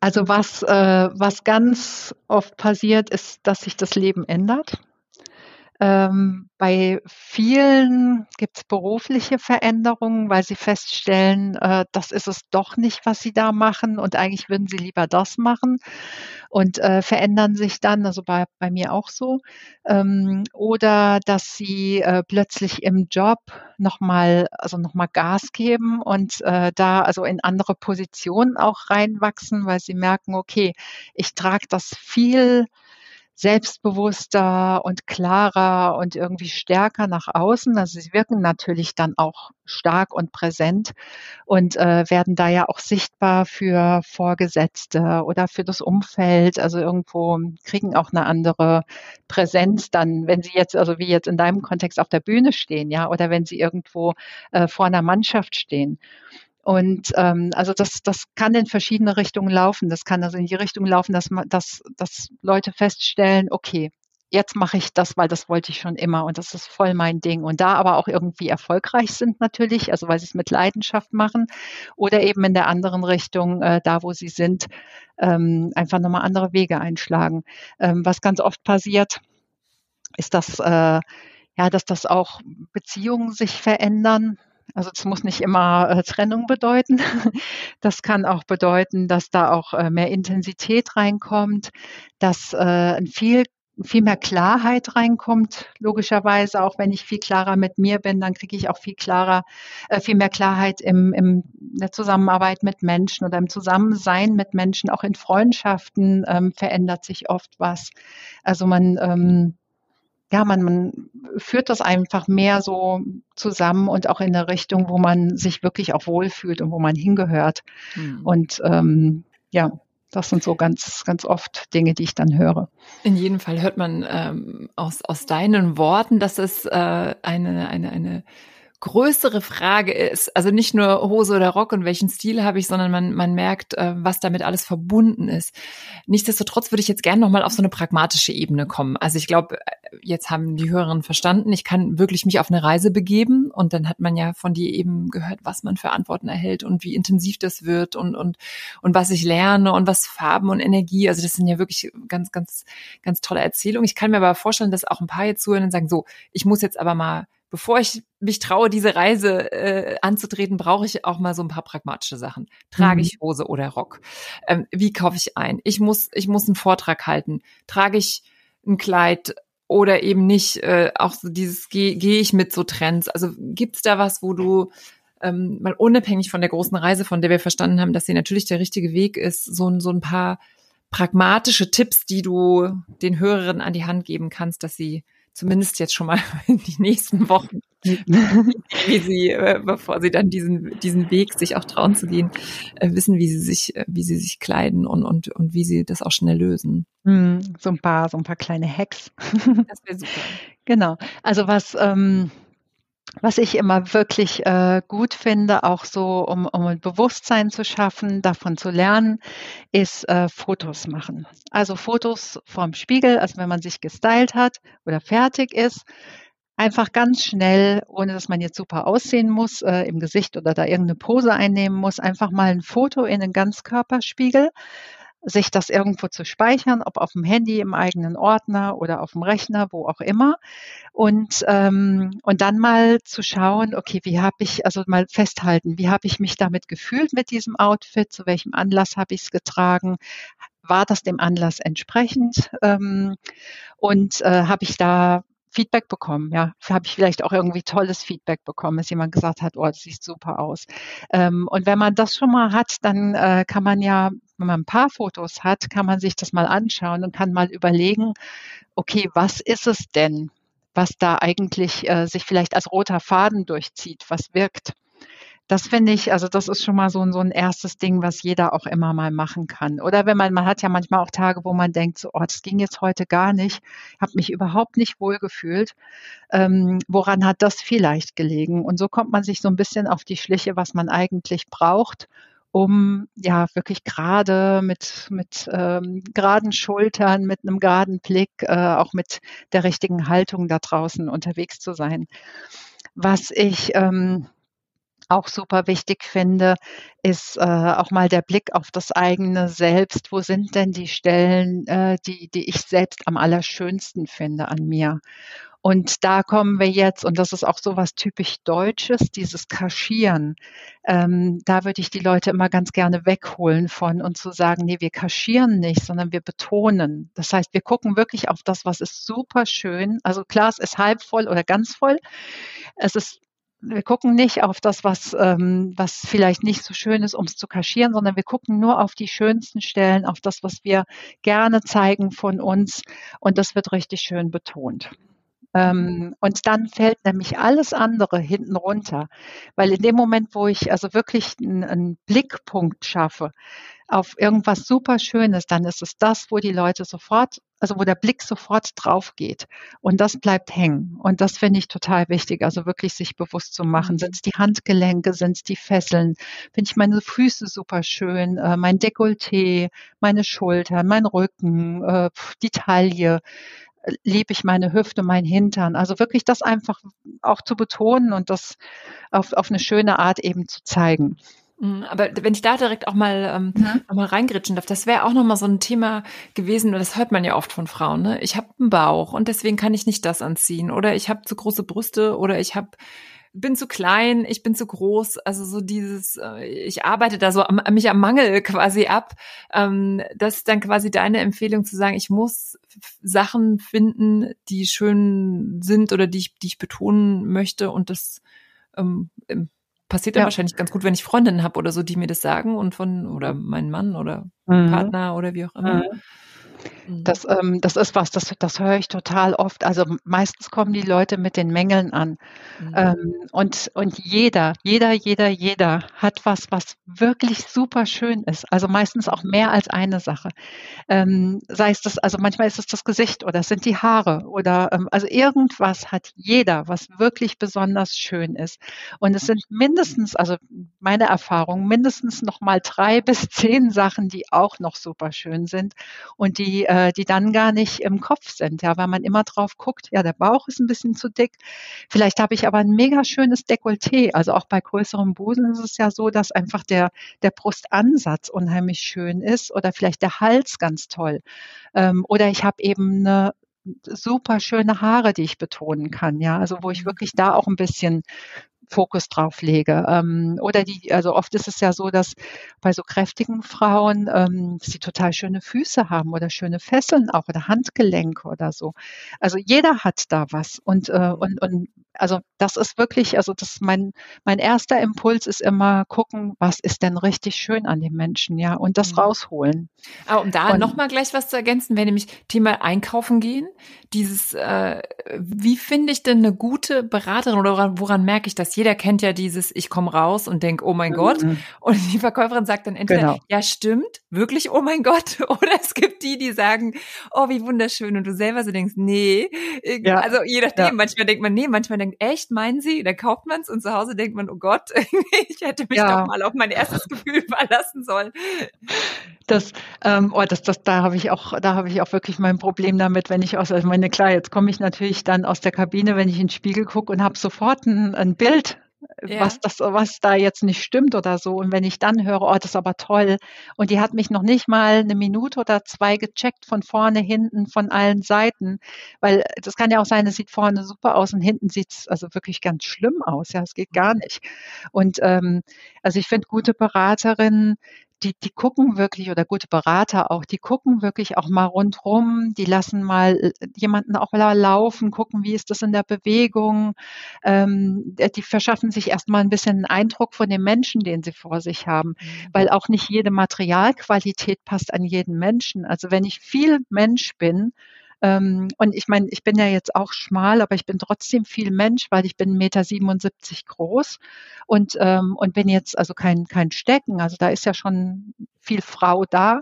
Also was, äh, was ganz oft passiert, ist, dass sich das Leben ändert. Ähm, bei vielen gibt es berufliche Veränderungen, weil sie feststellen, äh, das ist es doch nicht, was sie da machen und eigentlich würden sie lieber das machen und äh, verändern sich dann, also bei, bei mir auch so. Ähm, oder dass sie äh, plötzlich im Job nochmal, also nochmal Gas geben und äh, da also in andere Positionen auch reinwachsen, weil sie merken, okay, ich trage das viel selbstbewusster und klarer und irgendwie stärker nach außen. Also sie wirken natürlich dann auch stark und präsent und äh, werden da ja auch sichtbar für Vorgesetzte oder für das Umfeld. Also irgendwo kriegen auch eine andere Präsenz dann, wenn sie jetzt, also wie jetzt in deinem Kontext auf der Bühne stehen, ja, oder wenn sie irgendwo äh, vor einer Mannschaft stehen. Und ähm, also das, das kann in verschiedene Richtungen laufen. Das kann also in die Richtung laufen, dass, dass, dass Leute feststellen, okay, jetzt mache ich das, weil das wollte ich schon immer und das ist voll mein Ding. Und da aber auch irgendwie erfolgreich sind natürlich, also weil sie es mit Leidenschaft machen oder eben in der anderen Richtung, äh, da wo sie sind, ähm, einfach nochmal andere Wege einschlagen. Ähm, was ganz oft passiert, ist, dass, äh, ja, dass das auch Beziehungen sich verändern also es muss nicht immer äh, Trennung bedeuten. Das kann auch bedeuten, dass da auch äh, mehr Intensität reinkommt, dass äh, viel viel mehr Klarheit reinkommt. Logischerweise, auch wenn ich viel klarer mit mir bin, dann kriege ich auch viel klarer, äh, viel mehr Klarheit im, im der Zusammenarbeit mit Menschen oder im Zusammensein mit Menschen. Auch in Freundschaften ähm, verändert sich oft was. Also man ähm, ja, man, man führt das einfach mehr so zusammen und auch in eine Richtung, wo man sich wirklich auch wohlfühlt und wo man hingehört. Mhm. Und ähm, ja, das sind so ganz, ganz oft Dinge, die ich dann höre. In jedem Fall hört man ähm, aus, aus deinen Worten, dass es äh, eine, eine, eine größere Frage ist, also nicht nur Hose oder Rock und welchen Stil habe ich, sondern man, man merkt, äh, was damit alles verbunden ist. Nichtsdestotrotz würde ich jetzt gerne nochmal auf so eine pragmatische Ebene kommen. Also ich glaube, äh, jetzt haben die Hörerinnen verstanden, ich kann wirklich mich auf eine Reise begeben und dann hat man ja von dir eben gehört, was man für Antworten erhält und wie intensiv das wird und, und, und was ich lerne und was Farben und Energie, also das sind ja wirklich ganz, ganz, ganz tolle Erzählungen. Ich kann mir aber vorstellen, dass auch ein paar jetzt zuhören und sagen, so, ich muss jetzt aber mal bevor ich mich traue, diese Reise äh, anzutreten, brauche ich auch mal so ein paar pragmatische Sachen. Trage mhm. ich Hose oder Rock? Ähm, wie kaufe ich ein? Ich muss, ich muss einen Vortrag halten. Trage ich ein Kleid oder eben nicht? Äh, auch so dieses, gehe geh ich mit so Trends? Also gibt's da was, wo du ähm, mal unabhängig von der großen Reise, von der wir verstanden haben, dass sie natürlich der richtige Weg ist, so, so ein paar pragmatische Tipps, die du den Hörerinnen an die Hand geben kannst, dass sie zumindest jetzt schon mal in die nächsten Wochen, wie sie, äh, bevor sie dann diesen, diesen Weg sich auch trauen zu gehen, äh, wissen, wie sie sich, äh, wie sie sich kleiden und, und, und wie sie das auch schnell lösen. Hm, so ein paar, so ein paar kleine Hacks. Das wäre super. Genau. Also was, ähm, was ich immer wirklich äh, gut finde, auch so, um, um ein Bewusstsein zu schaffen, davon zu lernen, ist äh, Fotos machen. Also Fotos vom Spiegel, also wenn man sich gestylt hat oder fertig ist, einfach ganz schnell, ohne dass man jetzt super aussehen muss äh, im Gesicht oder da irgendeine Pose einnehmen muss, einfach mal ein Foto in den Ganzkörperspiegel sich das irgendwo zu speichern, ob auf dem Handy, im eigenen Ordner oder auf dem Rechner, wo auch immer. Und, ähm, und dann mal zu schauen, okay, wie habe ich, also mal festhalten, wie habe ich mich damit gefühlt mit diesem Outfit, zu welchem Anlass habe ich es getragen, war das dem Anlass entsprechend ähm, und äh, habe ich da Feedback bekommen. Ja, habe ich vielleicht auch irgendwie tolles Feedback bekommen, dass jemand gesagt hat, oh, das sieht super aus. Ähm, und wenn man das schon mal hat, dann äh, kann man ja, wenn man ein paar Fotos hat, kann man sich das mal anschauen und kann mal überlegen, okay, was ist es denn, was da eigentlich äh, sich vielleicht als roter Faden durchzieht, was wirkt? Das finde ich, also das ist schon mal so ein, so ein erstes Ding, was jeder auch immer mal machen kann. Oder wenn man, man hat ja manchmal auch Tage, wo man denkt, so, oh, das ging jetzt heute gar nicht, habe mich überhaupt nicht wohl gefühlt. Ähm, woran hat das vielleicht gelegen? Und so kommt man sich so ein bisschen auf die Schliche, was man eigentlich braucht, um ja wirklich gerade mit, mit ähm, geraden Schultern, mit einem geraden Blick, äh, auch mit der richtigen Haltung da draußen unterwegs zu sein. Was ich ähm, auch super wichtig finde, ist äh, auch mal der Blick auf das eigene Selbst. Wo sind denn die Stellen, äh, die, die ich selbst am allerschönsten finde an mir? Und da kommen wir jetzt, und das ist auch so was typisch Deutsches, dieses Kaschieren. Ähm, da würde ich die Leute immer ganz gerne wegholen von und zu sagen, nee, wir kaschieren nicht, sondern wir betonen. Das heißt, wir gucken wirklich auf das, was ist super schön. Also Glas ist halb voll oder ganz voll. Es ist wir gucken nicht auf das, was, ähm, was vielleicht nicht so schön ist, um es zu kaschieren, sondern wir gucken nur auf die schönsten Stellen, auf das, was wir gerne zeigen von uns. Und das wird richtig schön betont. Ähm, und dann fällt nämlich alles andere hinten runter. Weil in dem Moment, wo ich also wirklich einen, einen Blickpunkt schaffe auf irgendwas super Schönes, dann ist es das, wo die Leute sofort also wo der Blick sofort drauf geht. Und das bleibt hängen. Und das finde ich total wichtig, also wirklich sich bewusst zu machen. Mhm. Sind es die Handgelenke, sind es die Fesseln? Finde ich meine Füße super schön, äh, mein Dekolleté, meine Schultern, mein Rücken, äh, die Taille liebe ich meine Hüfte, mein Hintern. Also wirklich das einfach auch zu betonen und das auf, auf eine schöne Art eben zu zeigen. Mhm, aber wenn ich da direkt auch mal, ähm, mhm. mal reingritschen darf, das wäre auch nochmal so ein Thema gewesen, das hört man ja oft von Frauen. Ne? Ich habe einen Bauch und deswegen kann ich nicht das anziehen. Oder ich habe zu große Brüste oder ich habe bin zu klein, ich bin zu groß. Also so dieses, äh, ich arbeite da so am, mich am Mangel quasi ab. Ähm, das ist dann quasi deine Empfehlung zu sagen, ich muss Sachen finden, die schön sind oder die ich, die ich betonen möchte und das ähm, passiert dann ja. wahrscheinlich ganz gut, wenn ich Freundinnen habe oder so, die mir das sagen und von oder mein Mann oder mhm. Partner oder wie auch immer. Mhm. Mhm. Das, ähm, das ist was, das, das höre ich total oft. Also meistens kommen die Leute mit den Mängeln an. Mhm. Ähm, und, und jeder, jeder, jeder, jeder hat was, was wirklich super schön ist. Also meistens auch mehr als eine Sache. Ähm, sei es das, also manchmal ist es das Gesicht oder es sind die Haare oder ähm, also irgendwas hat jeder, was wirklich besonders schön ist. Und es sind mindestens, also meine Erfahrung, mindestens noch mal drei bis zehn Sachen, die auch noch super schön sind und die äh, die dann gar nicht im Kopf sind, ja, weil man immer drauf guckt, ja, der Bauch ist ein bisschen zu dick. Vielleicht habe ich aber ein mega schönes Dekolleté. Also auch bei größerem Busen ist es ja so, dass einfach der, der Brustansatz unheimlich schön ist oder vielleicht der Hals ganz toll. Ähm, oder ich habe eben eine super schöne Haare, die ich betonen kann, ja, also wo ich mhm. wirklich da auch ein bisschen Fokus drauf lege. Ähm, oder die, also oft ist es ja so, dass bei so kräftigen Frauen ähm, sie total schöne Füße haben oder schöne Fesseln auch oder Handgelenke oder so. Also jeder hat da was und äh, und und also das ist wirklich, also das ist mein, mein erster Impuls ist immer gucken, was ist denn richtig schön an dem Menschen, ja, und das mhm. rausholen. Aber um da nochmal gleich was zu ergänzen, wäre nämlich Thema Einkaufen gehen. Dieses, äh, wie finde ich denn eine gute Beraterin oder woran, woran merke ich das? Jeder kennt ja dieses, ich komme raus und denke, oh mein mhm. Gott. Und die Verkäuferin sagt dann entweder, genau. ja, stimmt, wirklich, oh mein Gott. Oder es gibt die, die sagen, oh, wie wunderschön. Und du selber so denkst, nee. Ja. Also je nachdem, ja. manchmal denkt man, nee, manchmal denkt, echt, meinen Sie? Da kauft man es und zu Hause denkt man, oh Gott, ich hätte mich ja. doch mal auf mein erstes Gefühl verlassen sollen. Das, ähm, oh, das, das, da habe ich auch, da habe ich auch wirklich mein Problem damit, wenn ich aus, also meine, klar, jetzt komme ich natürlich dann aus der Kabine, wenn ich in den Spiegel gucke und habe sofort ein, ein Bild ja. was das, was da jetzt nicht stimmt oder so. Und wenn ich dann höre, oh, das ist aber toll. Und die hat mich noch nicht mal eine Minute oder zwei gecheckt von vorne, hinten, von allen Seiten. Weil das kann ja auch sein, es sieht vorne super aus und hinten sieht es also wirklich ganz schlimm aus. Ja, es geht gar nicht. Und ähm, also ich finde gute Beraterinnen, die, die gucken wirklich oder gute Berater auch, die gucken wirklich auch mal rundrum, die lassen mal äh, jemanden auch mal laufen, gucken, wie ist das in der Bewegung. Ähm, die verschaffen sich erstmal ein bisschen einen Eindruck von dem Menschen, den sie vor sich haben, mhm. weil auch nicht jede Materialqualität passt an jeden Menschen. Also wenn ich viel Mensch bin, ähm, und ich meine, ich bin ja jetzt auch schmal, aber ich bin trotzdem viel Mensch, weil ich bin 1,77 Meter groß und, ähm, und bin jetzt also kein, kein Stecken. Also da ist ja schon viel Frau da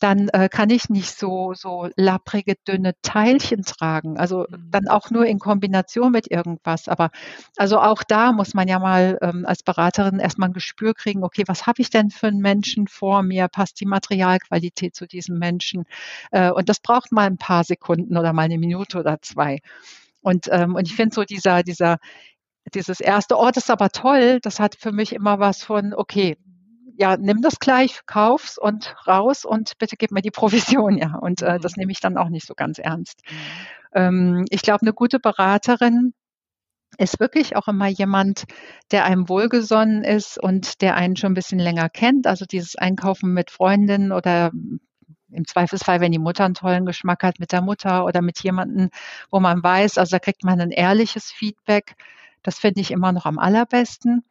dann äh, kann ich nicht so, so lapprige, dünne Teilchen tragen. Also mhm. dann auch nur in Kombination mit irgendwas. Aber also auch da muss man ja mal ähm, als Beraterin erstmal ein Gespür kriegen, okay, was habe ich denn für einen Menschen vor mir? Passt die Materialqualität zu diesem Menschen? Äh, und das braucht mal ein paar Sekunden oder mal eine Minute oder zwei. Und, ähm, und ich finde so dieser, dieser, dieses erste, oh, das ist aber toll, das hat für mich immer was von, okay, ja, nimm das gleich, kauf's und raus und bitte gib mir die Provision, ja. Und äh, das mhm. nehme ich dann auch nicht so ganz ernst. Mhm. Ähm, ich glaube, eine gute Beraterin ist wirklich auch immer jemand, der einem wohlgesonnen ist und der einen schon ein bisschen länger kennt. Also dieses Einkaufen mit Freundinnen oder im Zweifelsfall, wenn die Mutter einen tollen Geschmack hat, mit der Mutter oder mit jemandem, wo man weiß, also da kriegt man ein ehrliches Feedback. Das finde ich immer noch am allerbesten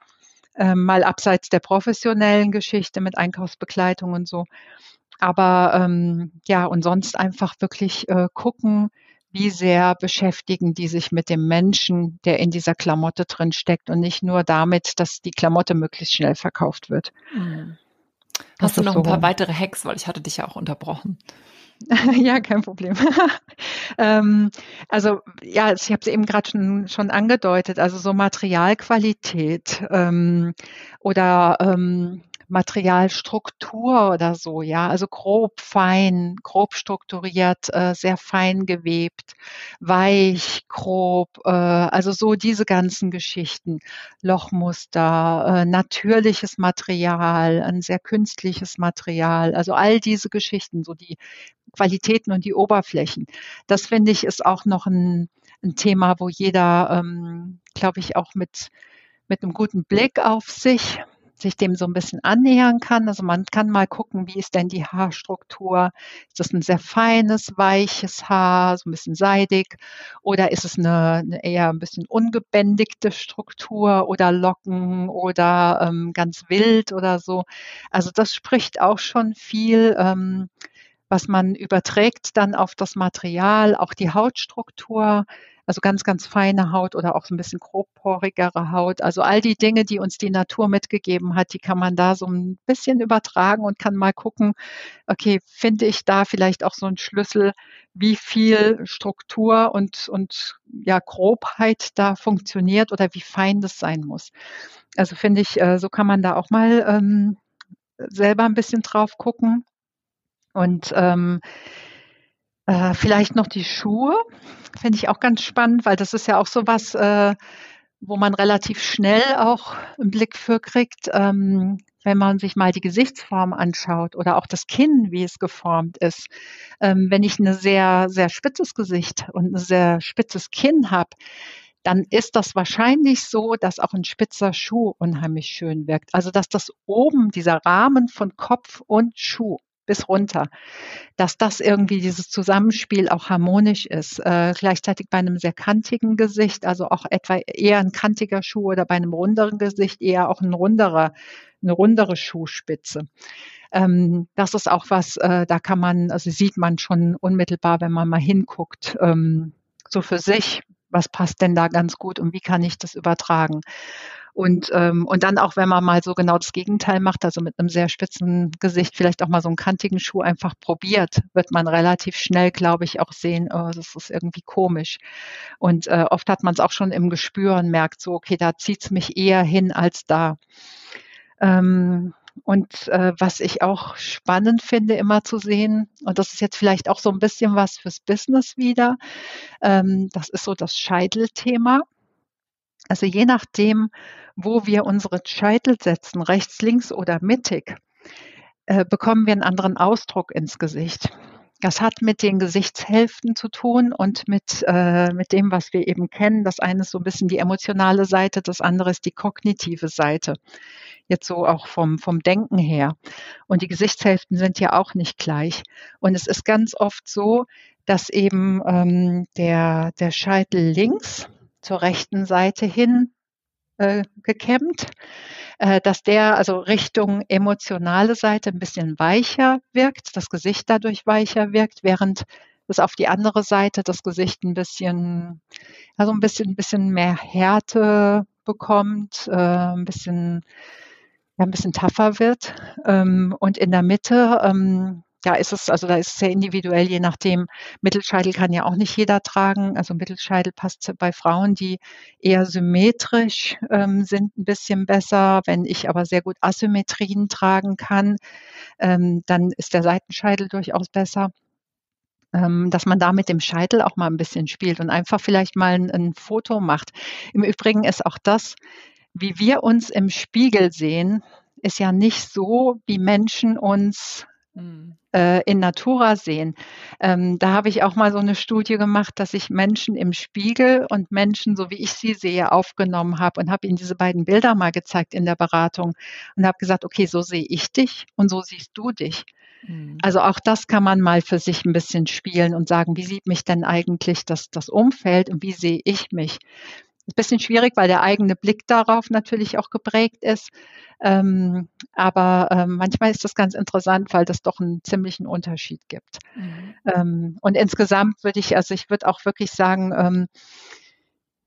ähm, mal abseits der professionellen Geschichte mit Einkaufsbegleitung und so. Aber ähm, ja, und sonst einfach wirklich äh, gucken, wie sehr beschäftigen die sich mit dem Menschen, der in dieser Klamotte drin steckt und nicht nur damit, dass die Klamotte möglichst schnell verkauft wird. Mhm. Hast du noch so ein paar weitere Hacks, weil ich hatte dich ja auch unterbrochen. ja, kein Problem. ähm, also ja, ich habe es eben gerade schon, schon angedeutet, also so Materialqualität ähm, oder ähm, Materialstruktur oder so, ja, also grob fein, grob strukturiert, äh, sehr fein gewebt, weich, grob, äh, also so diese ganzen Geschichten, Lochmuster, äh, natürliches Material, ein sehr künstliches Material, also all diese Geschichten, so die Qualitäten und die Oberflächen. Das finde ich ist auch noch ein, ein Thema, wo jeder, ähm, glaube ich, auch mit mit einem guten Blick auf sich sich dem so ein bisschen annähern kann. Also man kann mal gucken, wie ist denn die Haarstruktur? Ist das ein sehr feines, weiches Haar, so ein bisschen seidig? Oder ist es eine, eine eher ein bisschen ungebändigte Struktur oder Locken oder ähm, ganz wild oder so? Also das spricht auch schon viel. Ähm, was man überträgt dann auf das Material, auch die Hautstruktur, also ganz, ganz feine Haut oder auch so ein bisschen grobporigere Haut. Also all die Dinge, die uns die Natur mitgegeben hat, die kann man da so ein bisschen übertragen und kann mal gucken, okay, finde ich da vielleicht auch so einen Schlüssel, wie viel Struktur und, und ja, Grobheit da funktioniert oder wie fein das sein muss. Also finde ich, äh, so kann man da auch mal ähm, selber ein bisschen drauf gucken. Und ähm, äh, vielleicht noch die Schuhe, finde ich auch ganz spannend, weil das ist ja auch so was, äh, wo man relativ schnell auch einen Blick für kriegt, ähm, wenn man sich mal die Gesichtsform anschaut oder auch das Kinn, wie es geformt ist. Ähm, wenn ich ein sehr, sehr spitzes Gesicht und ein sehr spitzes Kinn habe, dann ist das wahrscheinlich so, dass auch ein spitzer Schuh unheimlich schön wirkt. Also dass das oben, dieser Rahmen von Kopf und Schuh, bis runter, dass das irgendwie dieses Zusammenspiel auch harmonisch ist. Äh, gleichzeitig bei einem sehr kantigen Gesicht, also auch etwa eher ein kantiger Schuh oder bei einem runderen Gesicht eher auch ein runderer, eine rundere Schuhspitze. Ähm, das ist auch was, äh, da kann man, also sieht man schon unmittelbar, wenn man mal hinguckt, ähm, so für sich, was passt denn da ganz gut und wie kann ich das übertragen. Und, ähm, und dann auch, wenn man mal so genau das Gegenteil macht, also mit einem sehr spitzen Gesicht vielleicht auch mal so einen kantigen Schuh einfach probiert, wird man relativ schnell, glaube ich, auch sehen, oh, das ist irgendwie komisch. Und äh, oft hat man es auch schon im Gespür und merkt so, okay, da zieht es mich eher hin als da. Ähm, und äh, was ich auch spannend finde, immer zu sehen, und das ist jetzt vielleicht auch so ein bisschen was fürs Business wieder, ähm, das ist so das Scheitelthema. Also je nachdem, wo wir unsere Scheitel setzen, rechts, links oder mittig, äh, bekommen wir einen anderen Ausdruck ins Gesicht. Das hat mit den Gesichtshälften zu tun und mit, äh, mit dem, was wir eben kennen. Das eine ist so ein bisschen die emotionale Seite, das andere ist die kognitive Seite. Jetzt so auch vom, vom Denken her. Und die Gesichtshälften sind ja auch nicht gleich. Und es ist ganz oft so, dass eben ähm, der, der Scheitel links zur rechten Seite hin äh, gekämmt, äh, dass der also Richtung emotionale Seite ein bisschen weicher wirkt, das Gesicht dadurch weicher wirkt, während es auf die andere Seite das Gesicht ein bisschen, also ein bisschen, ein bisschen mehr Härte bekommt, äh, ein bisschen, ja, ein bisschen tougher wird. Ähm, und in der Mitte ähm, ja, ist es, also da ist es sehr individuell, je nachdem. Mittelscheitel kann ja auch nicht jeder tragen. Also Mittelscheitel passt bei Frauen, die eher symmetrisch ähm, sind, ein bisschen besser. Wenn ich aber sehr gut Asymmetrien tragen kann, ähm, dann ist der Seitenscheitel durchaus besser ähm, dass man da mit dem Scheitel auch mal ein bisschen spielt und einfach vielleicht mal ein, ein Foto macht. Im Übrigen ist auch das, wie wir uns im Spiegel sehen, ist ja nicht so, wie Menschen uns in Natura sehen. Ähm, da habe ich auch mal so eine Studie gemacht, dass ich Menschen im Spiegel und Menschen, so wie ich sie sehe, aufgenommen habe und habe ihnen diese beiden Bilder mal gezeigt in der Beratung und habe gesagt, okay, so sehe ich dich und so siehst du dich. Mhm. Also auch das kann man mal für sich ein bisschen spielen und sagen, wie sieht mich denn eigentlich das, das Umfeld und wie sehe ich mich? Ein bisschen schwierig, weil der eigene Blick darauf natürlich auch geprägt ist. Ähm, aber ähm, manchmal ist das ganz interessant, weil das doch einen ziemlichen Unterschied gibt. Mhm. Ähm, und insgesamt würde ich, also ich würde auch wirklich sagen, ähm,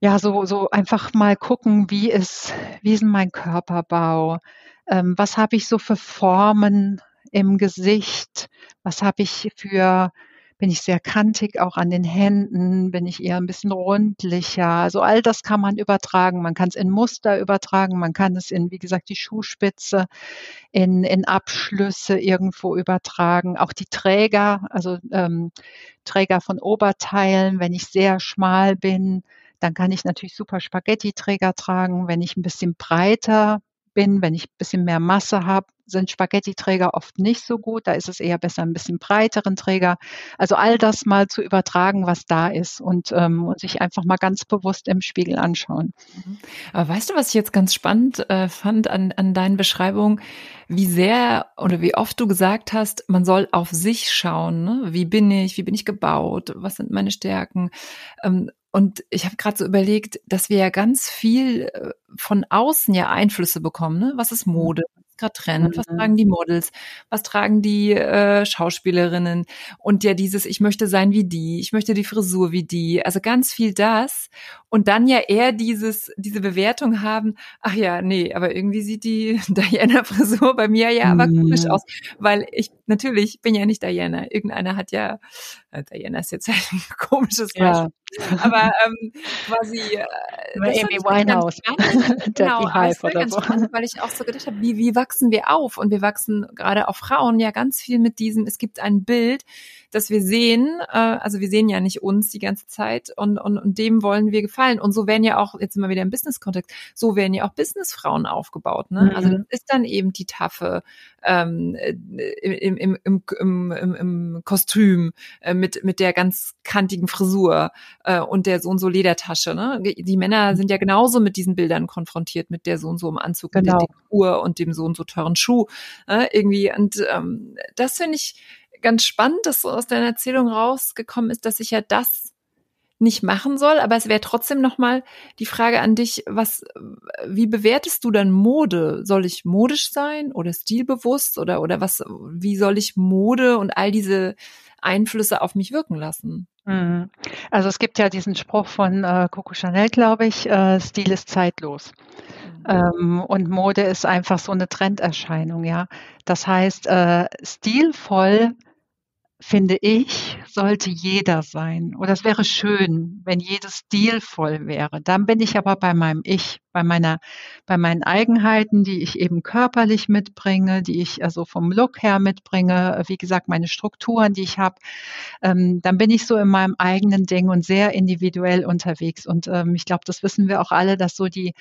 ja, so, so einfach mal gucken, wie ist, wie ist mein Körperbau? Ähm, was habe ich so für Formen im Gesicht? Was habe ich für bin ich sehr kantig auch an den Händen, bin ich eher ein bisschen rundlicher. Also all das kann man übertragen. Man kann es in Muster übertragen, man kann es in, wie gesagt, die Schuhspitze, in, in Abschlüsse irgendwo übertragen. Auch die Träger, also ähm, Träger von Oberteilen, wenn ich sehr schmal bin, dann kann ich natürlich super Spaghetti-Träger tragen. Wenn ich ein bisschen breiter bin, wenn ich ein bisschen mehr Masse habe, sind Spaghetti-Träger oft nicht so gut. Da ist es eher besser, ein bisschen breiteren Träger. Also all das mal zu übertragen, was da ist und, ähm, und sich einfach mal ganz bewusst im Spiegel anschauen. Mhm. Aber weißt du, was ich jetzt ganz spannend äh, fand an, an deinen Beschreibungen? Wie sehr oder wie oft du gesagt hast, man soll auf sich schauen. Ne? Wie bin ich? Wie bin ich gebaut? Was sind meine Stärken? Ähm, und ich habe gerade so überlegt, dass wir ja ganz viel äh, von außen ja Einflüsse bekommen. Ne? Was ist Mode? ist gerade Trend, was mhm. tragen die Models, was tragen die äh, Schauspielerinnen und ja dieses, ich möchte sein wie die, ich möchte die Frisur wie die, also ganz viel das und dann ja eher dieses, diese Bewertung haben, ach ja, nee, aber irgendwie sieht die Diana-Frisur bei mir ja aber komisch mhm. aus, weil ich, natürlich bin ja nicht Diana, irgendeiner hat ja, äh, Diana ist jetzt ein komisches Beispiel, ja. Aber ähm, quasi äh, Amy Winehouse, genau, Hive oder so. Spannend, weil ich auch so gedacht habe, wie, wie wachsen wir auf? Und wir wachsen gerade auch Frauen ja ganz viel mit diesem, es gibt ein Bild, das wir sehen, äh, also wir sehen ja nicht uns die ganze Zeit und, und, und dem wollen wir gefallen. Und so werden ja auch, jetzt immer wieder im Business-Kontext, so werden ja auch Businessfrauen aufgebaut. Ne? Also mhm. Also das ist dann eben die taffe ähm, im, im, im, im, im, im Kostüm äh, mit, mit der ganz kantigen Frisur äh, und der so und so Ledertasche. Ne? Die Männer mhm. sind ja genauso mit diesen Bildern konfrontiert, mit der so und so im Anzug, genau. mit der. Uhr und dem so und so teuren Schuh. Äh, irgendwie. Und ähm, das finde ich ganz spannend, dass so aus deiner Erzählung rausgekommen ist, dass ich ja das nicht machen soll, aber es wäre trotzdem noch mal die Frage an dich, was wie bewertest du dann Mode? Soll ich modisch sein oder stilbewusst oder oder was wie soll ich Mode und all diese Einflüsse auf mich wirken lassen? Mhm. Also es gibt ja diesen Spruch von äh, Coco Chanel, glaube ich, äh, Stil ist zeitlos. Mhm. Ähm, und Mode ist einfach so eine Trenderscheinung, ja. Das heißt, äh, stilvoll finde ich, sollte jeder sein. Oder es wäre schön, wenn jedes stilvoll wäre. Dann bin ich aber bei meinem Ich, bei meiner, bei meinen Eigenheiten, die ich eben körperlich mitbringe, die ich also vom Look her mitbringe, wie gesagt, meine Strukturen, die ich habe. Ähm, dann bin ich so in meinem eigenen Ding und sehr individuell unterwegs. Und ähm, ich glaube, das wissen wir auch alle, dass so die,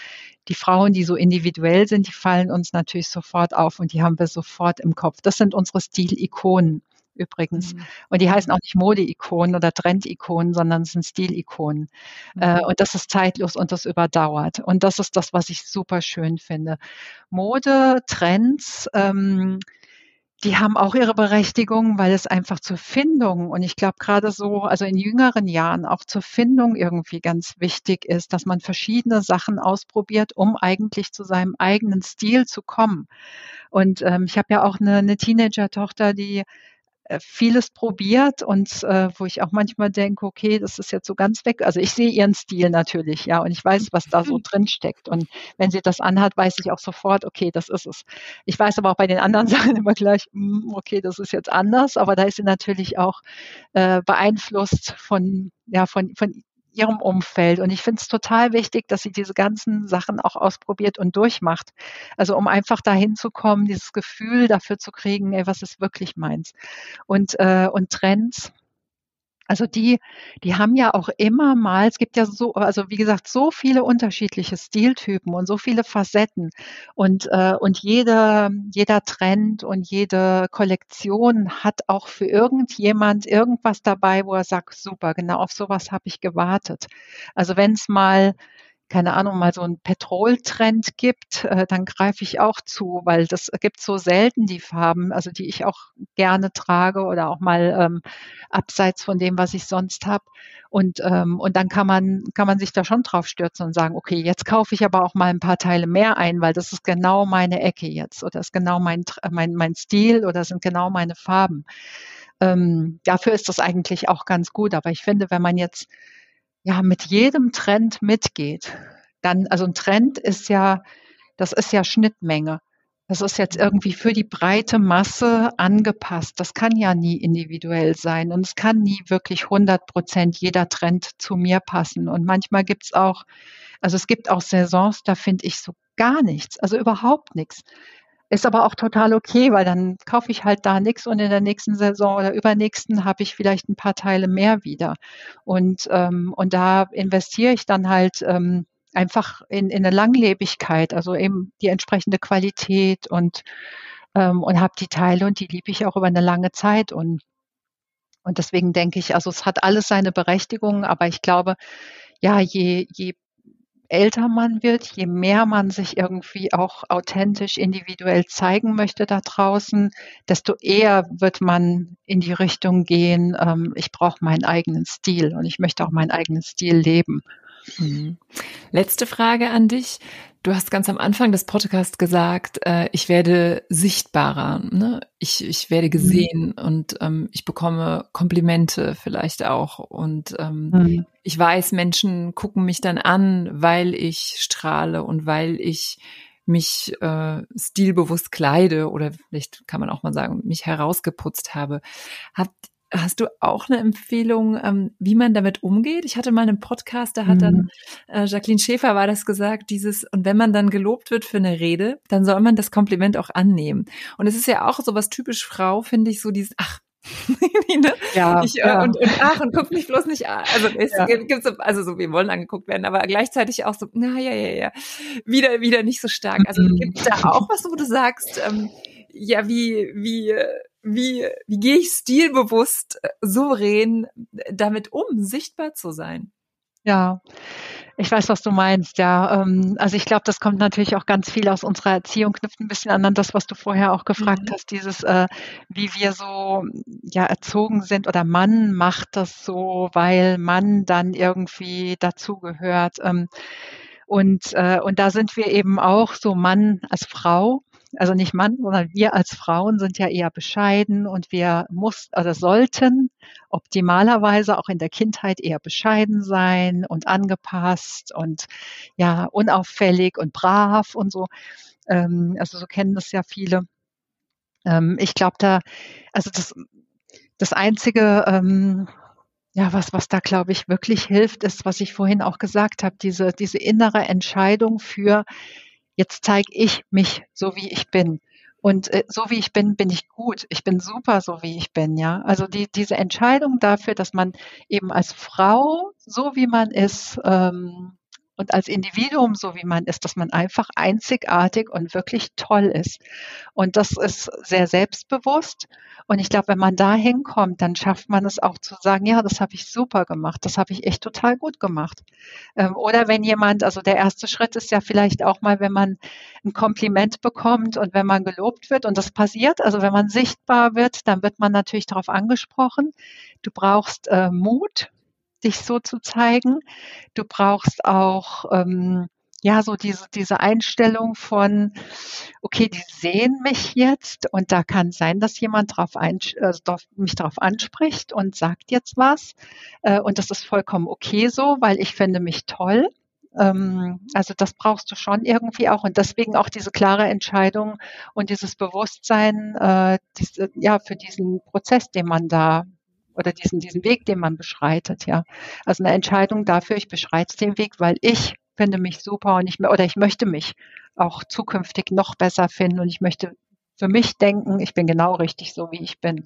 die Frauen, die so individuell sind, die fallen uns natürlich sofort auf und die haben wir sofort im Kopf. Das sind unsere Stilikonen übrigens. Mhm. Und die heißen auch nicht Mode-Ikonen oder Trend-Ikonen, sondern es sind Stil-Ikonen. Äh, mhm. Äh, und das ist zeitlos und das überdauert. Und das ist das, was ich super schön finde. Mode, Trends, ähm, die haben auch ihre Berechtigung, weil es einfach zur Findung und ich glaube gerade so, also in jüngeren Jahren auch zur Findung irgendwie ganz wichtig ist, dass man verschiedene Sachen ausprobiert, um eigentlich zu seinem eigenen Stil zu kommen. Und ähm, ich habe ja auch eine, eine Teenager-Tochter, die vieles probiert und äh, wo ich auch manchmal denke, okay, das ist jetzt so ganz weg. Also ich sehe ihren Stil natürlich, ja, und ich weiß, was da so mhm. drin steckt. Und wenn sie das anhat, weiß ich auch sofort, okay, das ist es. Ich weiß aber auch bei den anderen Sachen immer gleich, mh, hm, okay, das ist jetzt anders, aber da ist sie natürlich auch äh, beeinflusst von ja von von ihrem Umfeld. Und ich finde es total wichtig, dass sie diese ganzen Sachen auch ausprobiert und durchmacht. Also um einfach dahin zu kommen, dieses Gefühl dafür zu kriegen, ey, was ist wirklich meins. Und, äh, und Trends, also die, die haben ja auch immer mal, es gibt ja so, also wie gesagt, so viele unterschiedliche Stiltypen und so viele Facetten und äh, und jeder jeder Trend und jede Kollektion hat auch für irgendjemand irgendwas dabei, wo er sagt, super, genau auf sowas habe ich gewartet. Also wenn es mal keine Ahnung, mal so einen Petroltrend gibt, äh, dann greife ich auch zu, weil das gibt so selten die Farben, also die ich auch gerne trage oder auch mal ähm, abseits von dem, was ich sonst habe. Und, ähm, und dann kann man, kann man sich da schon drauf stürzen und sagen, okay, jetzt kaufe ich aber auch mal ein paar Teile mehr ein, weil das ist genau meine Ecke jetzt oder ist genau mein, mein, mein Stil oder sind genau meine Farben. Ähm, dafür ist das eigentlich auch ganz gut. Aber ich finde, wenn man jetzt ja mit jedem Trend mitgeht, dann, also ein Trend ist ja, das ist ja Schnittmenge. Das ist jetzt irgendwie für die breite Masse angepasst. Das kann ja nie individuell sein und es kann nie wirklich 100 Prozent jeder Trend zu mir passen. Und manchmal gibt's auch, also es gibt auch Saisons, da finde ich so gar nichts, also überhaupt nichts. Ist aber auch total okay, weil dann kaufe ich halt da nichts und in der nächsten Saison oder übernächsten habe ich vielleicht ein paar Teile mehr wieder. Und, ähm, und da investiere ich dann halt ähm, einfach in, in eine Langlebigkeit, also eben die entsprechende Qualität und, ähm, und habe die Teile und die liebe ich auch über eine lange Zeit. Und, und deswegen denke ich, also es hat alles seine Berechtigung, aber ich glaube, ja, je, je älter man wird, je mehr man sich irgendwie auch authentisch, individuell zeigen möchte da draußen, desto eher wird man in die Richtung gehen, ähm, ich brauche meinen eigenen Stil und ich möchte auch meinen eigenen Stil leben. Mhm. Letzte Frage an dich. Du hast ganz am Anfang des Podcasts gesagt, äh, ich werde sichtbarer, ne? ich, ich werde mhm. gesehen mhm. und ähm, ich bekomme Komplimente vielleicht auch. Und ähm, mhm. ich weiß, Menschen gucken mich dann an, weil ich strahle und weil ich mich äh, stilbewusst kleide oder vielleicht kann man auch mal sagen, mich herausgeputzt habe. Habt Hast du auch eine Empfehlung, ähm, wie man damit umgeht? Ich hatte mal einen Podcast, da hat dann mhm. äh, Jacqueline Schäfer war das gesagt, dieses, und wenn man dann gelobt wird für eine Rede, dann soll man das Kompliment auch annehmen. Und es ist ja auch so was typisch Frau, finde ich, so dieses, ach, ne? ja, ich, äh, ja. Und, und, ach, und guck mich bloß nicht an. Also es ja. gibt so, also so, wir wollen angeguckt werden, aber gleichzeitig auch so, na ja, ja, ja, wieder, wieder nicht so stark. Also mhm. gibt da auch was, wo du sagst, ähm, ja, wie, wie, wie, wie gehe ich stilbewusst, äh, souverän damit um, sichtbar zu sein? Ja, ich weiß, was du meinst, ja. Ähm, also ich glaube, das kommt natürlich auch ganz viel aus unserer Erziehung, knüpft ein bisschen an das, was du vorher auch gefragt mhm. hast, dieses, äh, wie wir so ja erzogen sind oder Mann macht das so, weil Mann dann irgendwie dazugehört. Ähm, und, äh, und da sind wir eben auch so Mann als Frau also nicht Mann, sondern wir als Frauen sind ja eher bescheiden und wir muss oder sollten optimalerweise auch in der Kindheit eher bescheiden sein und angepasst und ja unauffällig und brav und so. Ähm, also so kennen das ja viele. Ähm, ich glaube da, also das, das einzige, ähm, ja, was, was da, glaube ich, wirklich hilft, ist, was ich vorhin auch gesagt habe, diese, diese innere Entscheidung für, jetzt zeige ich mich so, wie ich bin. Und äh, so wie ich bin, bin ich gut. Ich bin super, so wie ich bin, ja. Also die, diese Entscheidung dafür, dass man eben als Frau, so wie man ist, ähm, und als Individuum, so wie man ist, dass man einfach einzigartig und wirklich toll ist. Und das ist sehr selbstbewusst. Und ich glaube, wenn man da hinkommt, dann schafft man es auch zu sagen, ja, das habe ich super gemacht, das habe ich echt total gut gemacht. Ähm, oder wenn jemand, also der erste Schritt ist ja vielleicht auch mal, wenn man ein Kompliment bekommt und wenn man gelobt wird und das passiert, also wenn man sichtbar wird, dann wird man natürlich darauf angesprochen. Du brauchst äh, Mut, dich so zu zeigen. Du brauchst auch ähm, ja so diese diese Einstellung von okay, die sehen mich jetzt und da kann sein, dass jemand drauf ein, also mich darauf anspricht und sagt jetzt was äh, und das ist vollkommen okay so, weil ich finde mich toll. Ähm, also das brauchst du schon irgendwie auch und deswegen auch diese klare Entscheidung und dieses Bewusstsein äh, diese, ja für diesen Prozess, den man da oder diesen, diesen Weg, den man beschreitet, ja. Also eine Entscheidung dafür, ich beschreite den Weg, weil ich finde mich super und ich, oder ich möchte mich auch zukünftig noch besser finden und ich möchte für mich denken, ich bin genau richtig so, wie ich bin.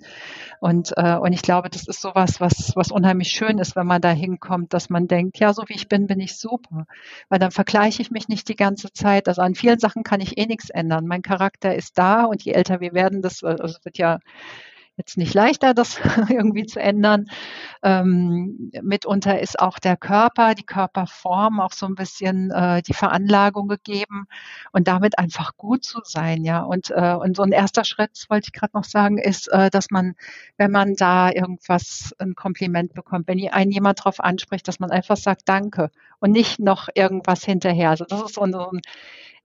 Und, äh, und ich glaube, das ist sowas, was, was unheimlich schön ist, wenn man da hinkommt, dass man denkt, ja, so wie ich bin, bin ich super. Weil dann vergleiche ich mich nicht die ganze Zeit. Also an vielen Sachen kann ich eh nichts ändern. Mein Charakter ist da und je älter wir werden, das also wird ja jetzt nicht leichter, das irgendwie zu ändern. Ähm, mitunter ist auch der Körper, die Körperform auch so ein bisschen äh, die Veranlagung gegeben und damit einfach gut zu sein, ja. Und, äh, und so ein erster Schritt, wollte ich gerade noch sagen, ist, äh, dass man, wenn man da irgendwas, ein Kompliment bekommt, wenn einen jemand darauf anspricht, dass man einfach sagt Danke und nicht noch irgendwas hinterher. Also das ist so ein, so ein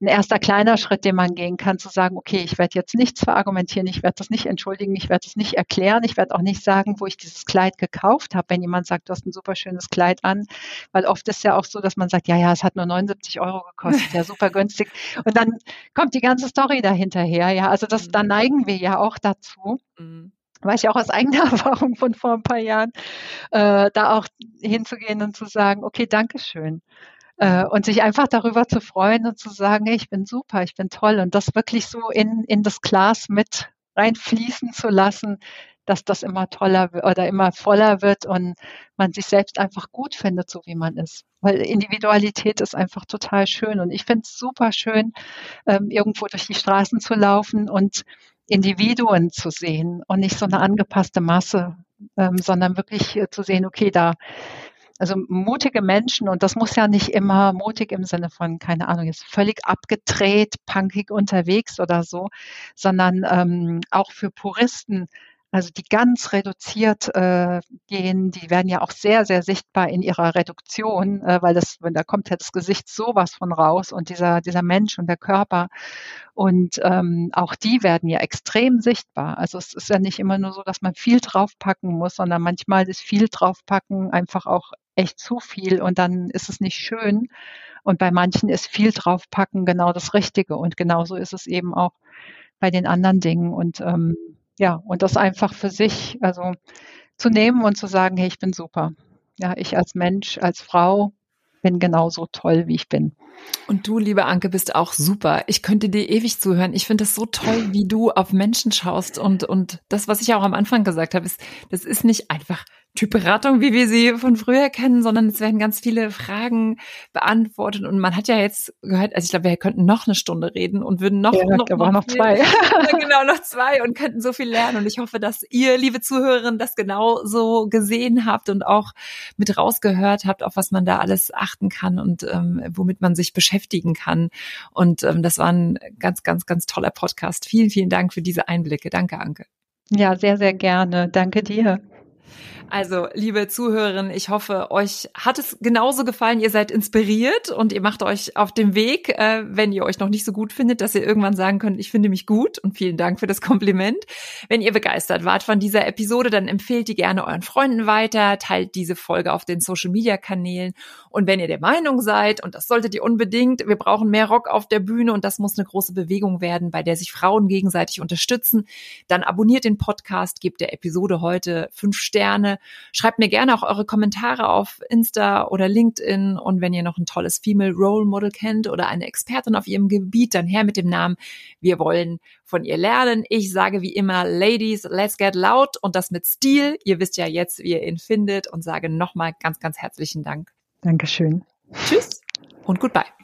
ein erster kleiner Schritt, den man gehen kann, zu sagen, okay, ich werde jetzt nichts verargumentieren, ich werde das nicht entschuldigen, ich werde es nicht erklären, ich werde auch nicht sagen, wo ich dieses Kleid gekauft habe, wenn jemand sagt, du hast ein super schönes Kleid an, weil oft ist ja auch so, dass man sagt, ja, ja, es hat nur 79 Euro gekostet, ja, super günstig. Und dann kommt die ganze Story dahinterher, ja, also das, da mhm. neigen wir ja auch dazu. Mhm weiß ich auch aus eigener Erfahrung von vor ein paar Jahren, äh, da auch hinzugehen und zu sagen, okay, Dankeschön. Äh, und sich einfach darüber zu freuen und zu sagen, hey, ich bin super, ich bin toll. Und das wirklich so in, in das Glas mit reinfließen zu lassen, dass das immer toller oder immer voller wird und man sich selbst einfach gut findet, so wie man ist. Weil Individualität ist einfach total schön. Und ich finde es super schön, ähm, irgendwo durch die Straßen zu laufen und Individuen zu sehen und nicht so eine angepasste Masse, ähm, sondern wirklich äh, zu sehen, okay, da also mutige Menschen, und das muss ja nicht immer mutig im Sinne von, keine Ahnung, jetzt völlig abgedreht, punkig unterwegs oder so, sondern ähm, auch für Puristen also die ganz reduziert äh, gehen, die werden ja auch sehr, sehr sichtbar in ihrer Reduktion, äh, weil das, wenn da kommt ja das Gesicht sowas von raus und dieser, dieser Mensch und der Körper. Und ähm, auch die werden ja extrem sichtbar. Also es ist ja nicht immer nur so, dass man viel draufpacken muss, sondern manchmal ist viel draufpacken einfach auch echt zu viel und dann ist es nicht schön. Und bei manchen ist viel draufpacken genau das Richtige. Und genauso ist es eben auch bei den anderen Dingen. Und ähm, ja, und das einfach für sich, also zu nehmen und zu sagen, hey, ich bin super. Ja, ich als Mensch, als Frau bin genauso toll, wie ich bin. Und du, liebe Anke, bist auch super. Ich könnte dir ewig zuhören. Ich finde es so toll, wie du auf Menschen schaust und, und das, was ich auch am Anfang gesagt habe, ist, das ist nicht einfach Typberatung, wie wir sie von früher kennen, sondern es werden ganz viele Fragen beantwortet und man hat ja jetzt gehört, also ich glaube, wir könnten noch eine Stunde reden und würden noch, ja, noch, noch, noch zwei. genau, noch zwei und könnten so viel lernen und ich hoffe, dass ihr, liebe Zuhörerinnen, das genau so gesehen habt und auch mit rausgehört habt, auf was man da alles achten kann und ähm, womit man sich beschäftigen kann und ähm, das war ein ganz, ganz, ganz toller Podcast. Vielen, vielen Dank für diese Einblicke. Danke, Anke. Ja, sehr, sehr gerne. Danke dir. Also, liebe Zuhörerinnen, ich hoffe, euch hat es genauso gefallen. Ihr seid inspiriert und ihr macht euch auf dem Weg, äh, wenn ihr euch noch nicht so gut findet, dass ihr irgendwann sagen könnt, ich finde mich gut und vielen Dank für das Kompliment. Wenn ihr begeistert wart von dieser Episode, dann empfehlt die gerne euren Freunden weiter, teilt diese Folge auf den Social Media Kanälen und wenn ihr der Meinung seid, und das solltet ihr unbedingt, wir brauchen mehr Rock auf der Bühne und das muss eine große Bewegung werden, bei der sich Frauen gegenseitig unterstützen, dann abonniert den Podcast, gebt der Episode heute fünf Sterne Schreibt mir gerne auch eure Kommentare auf Insta oder LinkedIn. Und wenn ihr noch ein tolles Female Role Model kennt oder eine Expertin auf ihrem Gebiet, dann her mit dem Namen. Wir wollen von ihr lernen. Ich sage wie immer, Ladies, let's get loud und das mit Stil. Ihr wisst ja jetzt, wie ihr ihn findet und sage nochmal ganz, ganz herzlichen Dank. Dankeschön. Tschüss und goodbye.